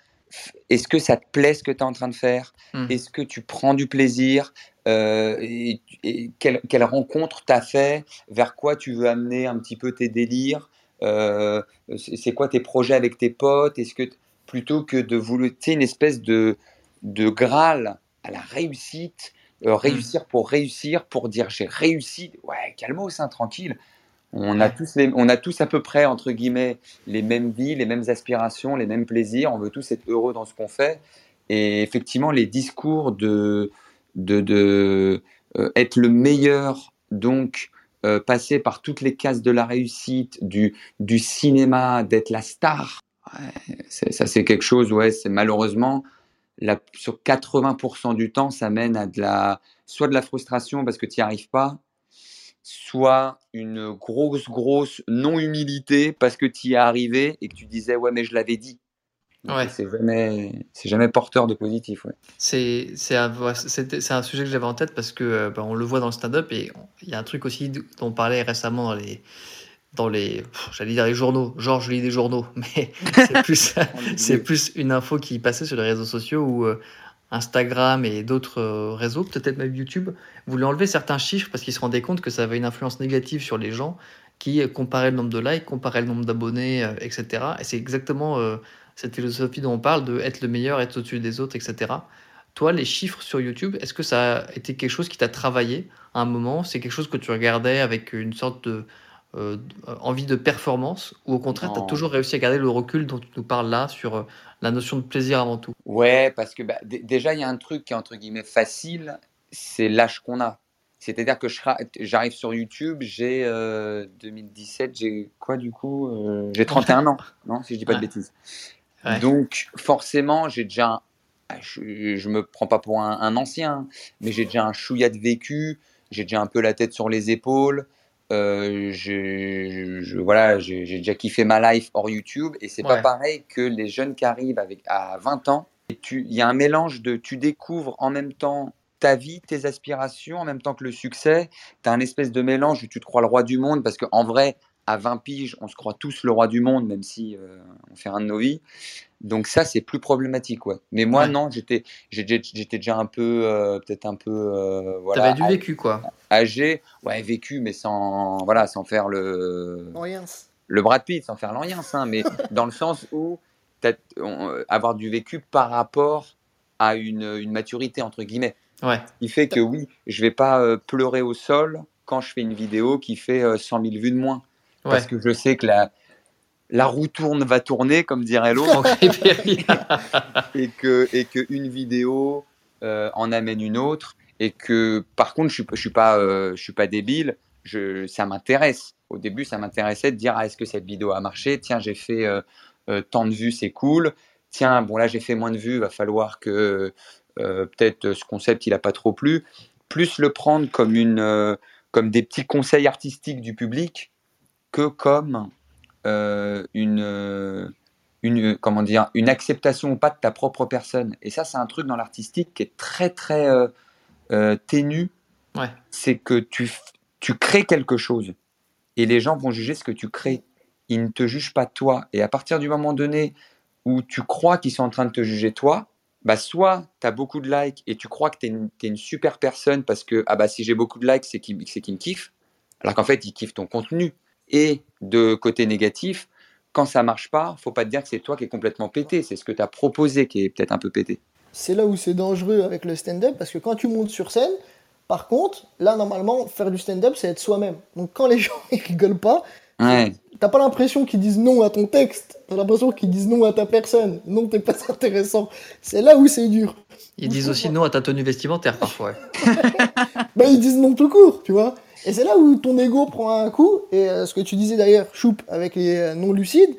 est-ce que ça te plaît ce que tu es en train de faire? Hmm. Est-ce que tu prends du plaisir? Euh, et, et quelle, quelle rencontre t'as fait? Vers quoi tu veux amener un petit peu tes délires? Euh, C'est quoi tes projets avec tes potes? Est-ce que plutôt que de vouloir, tu une espèce de de graal à la réussite, euh, réussir pour réussir, pour dire j'ai réussi. Ouais, calmos, hein, tranquille. On a tous les, on a tous à peu près entre guillemets les mêmes vies, les mêmes aspirations, les mêmes plaisirs. On veut tous être heureux dans ce qu'on fait. Et effectivement, les discours de de, de euh, être le meilleur, donc euh, passer par toutes les cases de la réussite, du, du cinéma, d'être la star. Ouais, ça, c'est quelque chose, ouais, c'est malheureusement, la, sur 80% du temps, ça mène à de la, soit de la frustration parce que tu n'y arrives pas, soit une grosse, grosse non-humilité parce que tu y es arrivé et que tu disais, ouais, mais je l'avais dit. Ouais. C'est jamais, jamais porteur de positif. Ouais. C'est c'est un, un sujet que j'avais en tête parce que euh, bah, on le voit dans le stand-up et il y a un truc aussi dont on parlait récemment dans les dans les j'allais dire les journaux genre je lis des journaux [LAUGHS] mais c'est plus [LAUGHS] c'est plus une info qui passait sur les réseaux sociaux où euh, Instagram et d'autres euh, réseaux peut-être même YouTube voulaient enlever certains chiffres parce qu'ils se rendaient compte que ça avait une influence négative sur les gens qui comparait le nombre de likes, comparait le nombre d'abonnés, euh, etc. Et c'est exactement euh, cette philosophie dont on parle, de être le meilleur, être au-dessus des autres, etc. Toi, les chiffres sur YouTube, est-ce que ça a été quelque chose qui t'a travaillé à un moment? C'est quelque chose que tu regardais avec une sorte de euh, envie de performance ou au contraire, tu as toujours réussi à garder le recul dont tu nous parles là sur euh, la notion de plaisir avant tout? Ouais, parce que bah, déjà, il y a un truc qui est entre guillemets facile, c'est l'âge qu'on a. C'est-à-dire que j'arrive sur YouTube, j'ai euh, 2017, j'ai quoi du coup Euh, J'ai 31 ans, [LAUGHS] non Si je dis pas de bêtises. Ouais. Donc, forcément, j'ai déjà. un- ah, Je, me prends pas pour un, un ancien, mais j'ai déjà un chouïa de vécu, j'ai déjà un peu la tête sur les épaules. Euh, je, je- voilà, j'ai déjà kiffé ma life hors YouTube et c'est pas pareil que les jeunes qui arrivent avec, à 20 ans. Et tu- Il y a un mélange de tu découvres en même temps ta vie, tes aspirations, en même temps que le succès. Tu as un espèce de mélange où tu te crois le roi du monde parce qu'en vrai, à 20 piges, on se croit tous le roi du monde, même si euh, on fait un de nos vies. Donc ça, c'est plus problématique, ouais. Mais moi, Ouais. non, j'étais j'étais déjà un peu, euh, peut-être un peu, euh, voilà, T'avais du vécu, quoi. âgé, ouais, vécu, mais sans, voilà, sans faire le, Rien. le Brad Pitt, sans faire l'Orient, hein, mais [LAUGHS] dans le sens où on- euh, avoir du vécu par rapport à une, une maturité, entre guillemets. Ouais. Qui fait que oui, je vais pas euh, pleurer au sol quand je fais une vidéo qui fait euh, 100 000 vues de moins. Ouais. Parce que je sais que la, la roue tourne, va tourner, comme dirait l'autre, [LAUGHS] et que, et que une vidéo euh, en amène une autre. Et que, par contre, je suis, je suis pas, euh, je suis pas débile. Je, ça m'intéresse. Au début, ça m'intéressait de dire ah, est-ce que cette vidéo a marché? Tiens, j'ai fait euh, tant de vues, c'est cool. Tiens, bon là, j'ai fait moins de vues. Va falloir que peut-être ce concept il a pas trop plu. Plus le prendre comme une, comme des petits conseils artistiques du public que comme euh, une, euh, une, comment dire, une acceptation ou pas de ta propre personne. Et ça, c'est un truc dans l'artistique qui est très, très euh, euh, ténu. Ouais. C'est que tu, tu crées quelque chose et les gens vont juger ce que tu crées. Ils ne te jugent pas toi. Et à partir du moment donné où tu crois qu'ils sont en train de te juger toi, bah soit tu as beaucoup de likes et tu crois que tu es, une super personne parce que ah bah, si j'ai beaucoup de likes, c'est qu'ils c'est qu'ils me kiffent. Alors qu'en fait, ils kiffent ton contenu. Et de côté négatif, quand ça marche pas, faut pas te dire que c'est toi qui es complètement pété. C'est ce que tu as proposé qui est peut-être un peu pété. C'est là où c'est dangereux avec le stand-up parce que quand tu montes sur scène, par contre, là normalement, faire du stand-up, c'est être soi-même. Donc quand les [LAUGHS] gens ils rigolent pas, Ouais. t'as pas l'impression qu'ils disent non à ton texte, t'as l'impression qu'ils disent non à ta personne. Non, t'es pas [LAUGHS] intéressant. C'est là où c'est dur. Ils disent aussi non à ta tenue vestimentaire parfois. [LAUGHS] Bah, ils disent non tout court, tu vois. Et c'est là où ton ego prend un coup. Et euh, ce que tu disais d'ailleurs, Choup, avec les euh, non lucides,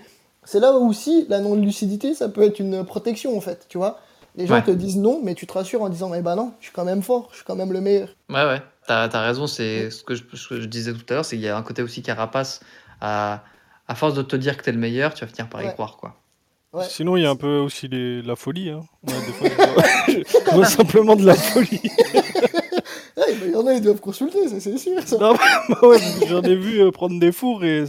c'est là où aussi la non-lucidité, ça peut être une protection en fait, tu vois. Les gens Ouais. te disent non, mais tu te rassures en disant, mais bah non, je suis quand même fort, je suis quand même le meilleur. Ouais, ouais, t'as as raison. C'est ce que, je, ce que je disais tout à l'heure, c'est qu'il y a un côté aussi carapace. À, à force de te dire que t'es le meilleur, tu vas finir par y Ouais. croire, quoi. Ouais. Sinon, il y a un peu aussi les- la folie. Hein. Ouais, des fois, [LAUGHS] je vois simplement de la folie. [LAUGHS] Ouais, bah, Il y en a, ils doivent consulter, ça, c'est sûr. ça. Non, mais [LAUGHS] moi, ouais, j'en ai vu euh, prendre des fours et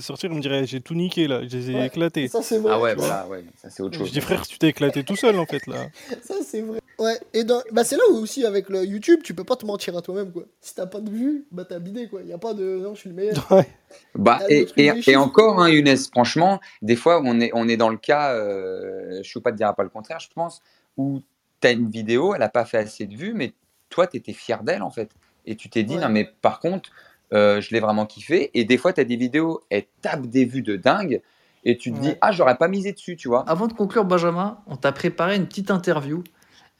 sortir, on me dirait j'ai tout niqué là, je les ai Ouais. éclatés. Ça, c'est vrai. Ah ouais, voilà, ouais, ça c'est autre Je chose. dis frère, tu t'es éclaté tout seul en fait là. [LAUGHS] Ça, c'est vrai. Ouais, et dans... bah, c'est là où aussi, avec le YouTube, tu peux pas te mentir à toi-même, quoi. Si t'as pas de vues, bah t'as bidé, quoi. Il y a pas de non, je suis le meilleur. [LAUGHS] Ouais. Bah, Ah, et, encore, hein, Younes, franchement, des fois, on est, on est dans le cas, euh, je ne pas te dire pas le contraire, je pense, où tu as une vidéo, elle n'a pas fait assez de vues, mais toi, tu étais fier d'elle, en fait. Et tu t'es dit, Ouais. non, mais par contre, euh, je l'ai vraiment kiffé. Et des fois, tu as des vidéos, elles tapent des vues de dingue, et tu te dis, ah, j'aurais pas misé dessus, tu vois. Avant de conclure, Benjamin, on t'a préparé une petite interview.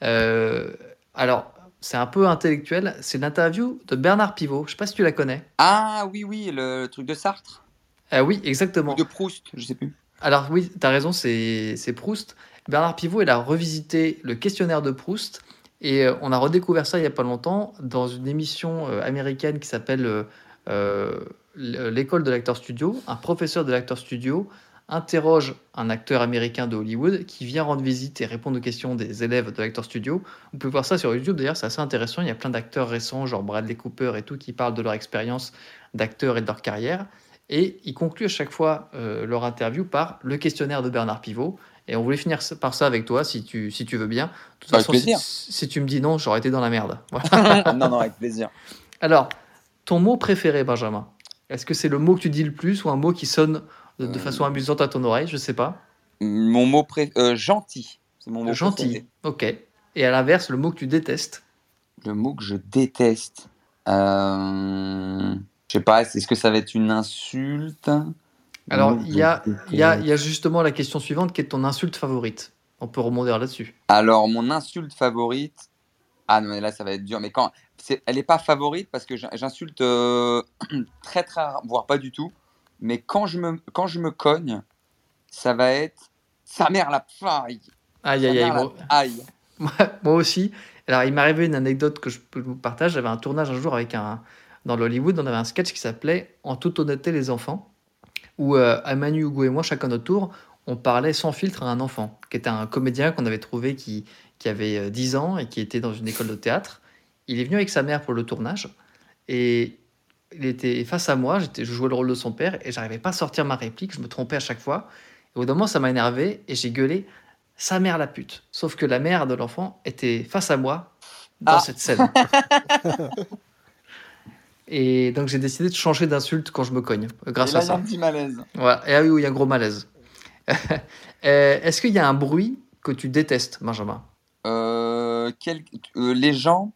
Euh, alors, c'est un peu intellectuel. C'est l'interview de Bernard Pivot. Je sais pas si tu la connais. Ah, oui, oui, le truc de Sartre, Ah oui, ou exactement. de Proust, je sais plus. Alors oui, tu as raison, c'est c'est Proust. Bernard Pivot, il a revisité le questionnaire de Proust et euh, on a redécouvert ça il y a pas longtemps dans une émission euh, américaine qui s'appelle euh, l'école de l'acteur studio. Un professeur de l'acteur studio interroge un acteur américain de Hollywood qui vient rendre visite et répondre aux questions des élèves de l'acteur studio. Vous pouvez voir ça sur YouTube d'ailleurs, c'est assez intéressant. Il y a plein d'acteurs récents, genre Bradley Cooper et tout, qui parlent de leur expérience d'acteur et de leur carrière. Et ils concluent à chaque fois leur interview par le questionnaire de Bernard Pivot. Et on voulait finir par ça avec toi, si tu, si tu veux bien. De toute Avec façon, si, plaisir. si tu me dis non, j'aurais été dans la merde. [LAUGHS] Voilà. non, non, avec plaisir. Alors, ton mot préféré, Benjamin? Est-ce que c'est le mot que tu dis le plus ou un mot qui sonne de, de Euh. façon amusante à ton oreille? Je sais pas. Mon mot préféré. gentil. C'est mon mot Gentil. préféré. Ok. Et à l'inverse, le mot que tu détestes? Le mot que je déteste. Euh... Je sais pas, est-ce que ça va être une insulte? Alors, il y a, il y, a, il y a justement la question suivante qui est ton insulte favorite. On peut rebondir là-dessus. Alors, mon insulte favorite. Ah non, mais là, ça va être dur. Mais quand. c'est- Elle n'est pas favorite parce que j'in- j'insulte euh, [CLEARS THROAT] très, très rare, voire pas du tout. Mais quand je me, quand je me cogne, ça va être. Sa mère la paille. Aïe, aïe, aïe. [LAUGHS] Moi, moi aussi. Alors, il m'est arrivé une anecdote que je peux vous partager. J'avais un tournage un jour avec un. Dans l'Hollywood, on avait un sketch qui s'appelait En toute honnêteté, les enfants, où euh, Hugo et moi, chacun notre tour, on parlait sans filtre à un enfant, qui était un comédien qu'on avait trouvé qui, qui avait euh, 10 ans et qui était dans une école de théâtre. Il est venu avec sa mère pour le tournage et il était face à moi. J'étais, je jouais le rôle de son père et j'arrivais pas à sortir ma réplique. Je me trompais à chaque fois. Et au bout d'un moment, ça m'a énervé et j'ai gueulé sa mère la pute. Sauf que la mère de l'enfant était face à moi dans Ah. cette scène. [LAUGHS] et donc j'ai décidé de changer d'insulte quand je me cogne, grâce Et là, à il y a ça. un petit malaise. Voilà. Et ah oui, il y a un gros malaise. [LAUGHS] Euh, Est-ce qu'il y a un bruit que tu détestes, Benjamin? Euh, quel- euh, les gens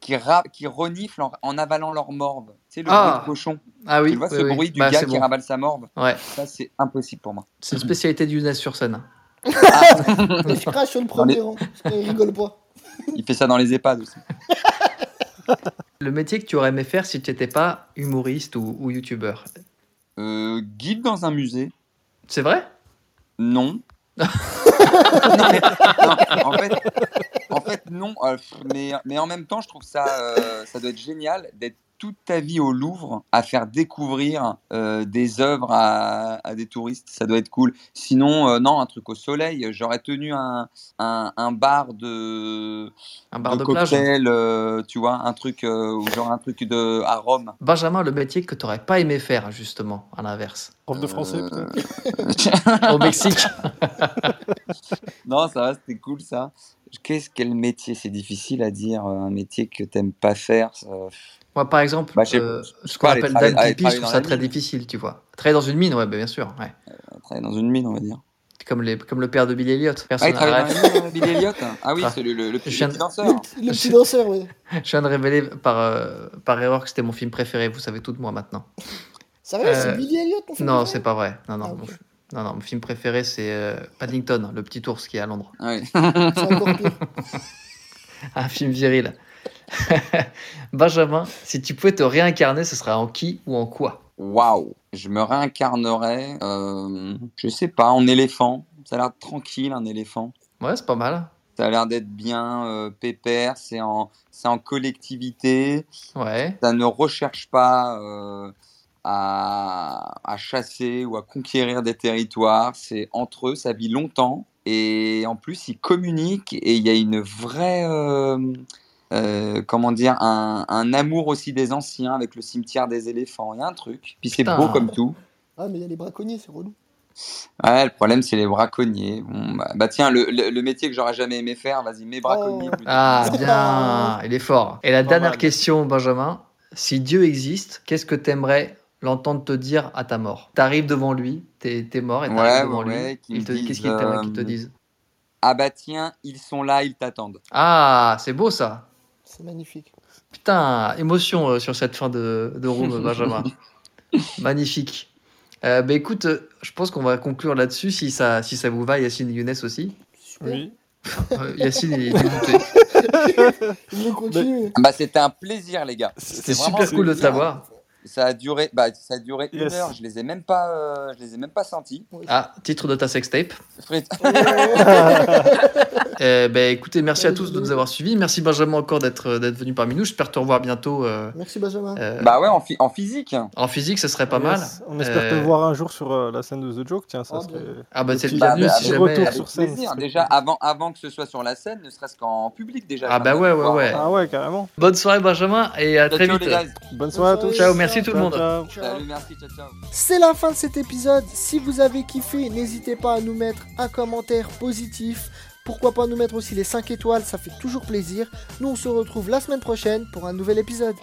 qui, ra- qui reniflent en, en avalant leur morve. Tu sais, le Ah. bruit de cochon. Ah oui, tu vois oui, ce oui. bruit du Bah, gars qui ravale sa morve? Ouais, Ça, c'est impossible pour moi. c'est une spécialité Younes sur scène. Et je crache sur le premier les- rang. parce qu'il rigole pas. Il fait ça dans les EHPAD aussi. [LAUGHS] [LAUGHS] Le métier que tu aurais aimé faire si tu n'étais pas humoriste ou, ou youtubeur. Euh, guide dans un musée C'est vrai? Non. [LAUGHS] Non, mais- non, en, fait, en fait, non. euh, mais en même temps, je trouve ça, euh, ça doit être génial d'être toute ta vie au Louvre à faire découvrir euh, des œuvres à, à des touristes. Ça doit être cool. Sinon, euh, non, un truc au soleil. J'aurais tenu un, un, un bar de, Un bar de, de plage cocktail, euh, tu vois, un truc, euh, genre un truc de, à Rome. Benjamin, le métier que tu n'aurais pas aimé faire, justement, à l'inverse. Prof de français, Euh, peut-être. [LAUGHS] Au Mexique. [LAUGHS] [LAUGHS] Non, ça va, c'était cool ça. Qu'est-ce quel métier? C'est difficile à dire. euh, Un métier que t'aimes pas faire. ça- Moi, par exemple, Bah, euh, ce qu'on appelle aller Pipi, je trouve ça très mine. difficile, tu vois. Travailler dans une mine, ouais, bah, bien sûr. Ouais. Travailler dans une mine, on va dire. Comme, les, comme le père de Billy Elliot. Ah, Personne travaille dans mine, euh, Billy Elliot Ah oui, c'est le, le, le petit, de- petit danseur. Le, le petit danseur, oui. [LAUGHS] Je viens de révéler par, euh, par erreur que c'était mon film préféré. Vous savez tout de moi maintenant. Ça va, Euh, c'est Billy Elliot ton film Non, c'est pas vrai. Non, non, Ah. Non, non, mon film préféré, c'est euh, Paddington, le petit ours qui est à Londres. Ah oui. [LAUGHS] Un film viril. [LAUGHS] Benjamin, si tu pouvais te réincarner, ce serait en qui ou en quoi? Waouh Je me réincarnerais, euh, je sais pas, en éléphant. Ça a l'air tranquille, un éléphant. Ouais, c'est pas mal. Ça a l'air d'être bien euh, pépère, c'est en, c'est en collectivité. Ouais. ça ne recherche pas euh, à, à chasser ou à conquérir des territoires. C'est entre eux, ça vit longtemps. Et en plus, ils communiquent et il y a une vraie, euh, euh, comment dire, un, un amour aussi des anciens avec le cimetière des éléphants. Il y a un truc. Puis c'est beau comme tout. Ah, mais il y a les braconniers, c'est relou. Ouais, le problème, c'est les braconniers. Bon, bah, bah tiens, le, le, le métier que j'aurais jamais aimé faire, vas-y, mes braconniers. Oh. Ah, bien. [LAUGHS] Il est fort. Et la Pas dernière mal. question, Benjamin. Si Dieu existe, qu'est-ce que t'aimerais l'entendre te dire à ta mort T'arrives devant lui, t'es es mort et t'arrives Ouais, devant ouais, lui. te- Qu'est-ce qu'il t'aimerait qu'il te euh, dise? Ah bah tiens, ils sont là, ils t'attendent. Ah, c'est beau ça. C'est magnifique. Putain, émotion euh, sur cette fin de, de room, [LAUGHS] Benjamin. Magnifique. Euh, bah écoute, euh, je pense qu'on va conclure là-dessus si ça, si ça vous va, Yacine et Younes aussi. Super. Oui. Euh, Yacine il est [LAUGHS] dégoûté. Il veut continuer. Bah c'était un plaisir, les gars. C'était super cool de t'avoir. Ça a duré, bah, ça a duré une heure. Je les ai même pas, euh, je les ai même pas sentis. Ah, titre de ta sextape. [LAUGHS] Euh, bah, écoutez, merci à tous de nous avoir suivis. Merci Benjamin encore d'être d'être venu parmi nous. J'espère te revoir bientôt. euh, Merci Benjamin. euh, bah ouais, en, phy- en physique. en physique, ce serait pas mal. On espère te Euh, voir un jour sur euh, la scène de The Joke. Tiens, ça Oh, serait. bien. Ah bah c'est le bienvenu bah, si jamais. retour Avec sur scène, plaisir. Déjà, avant, avant que ce soit sur la scène, ne serait-ce qu'en public déjà. Ah bah ouais, ouais, ouais. Ah ouais, carrément. Bonne soirée Benjamin et à très vite. Bonne soirée à tous. Ciao, merci tout le monde. ciao. Ciao. Salut, merci, ciao, ciao. C'est la fin de cet épisode. Si vous avez kiffé, n'hésitez pas à nous mettre un commentaire positif. Pourquoi pas nous mettre aussi les 5 étoiles, ça fait toujours plaisir. Nous on se retrouve la semaine prochaine pour un nouvel épisode.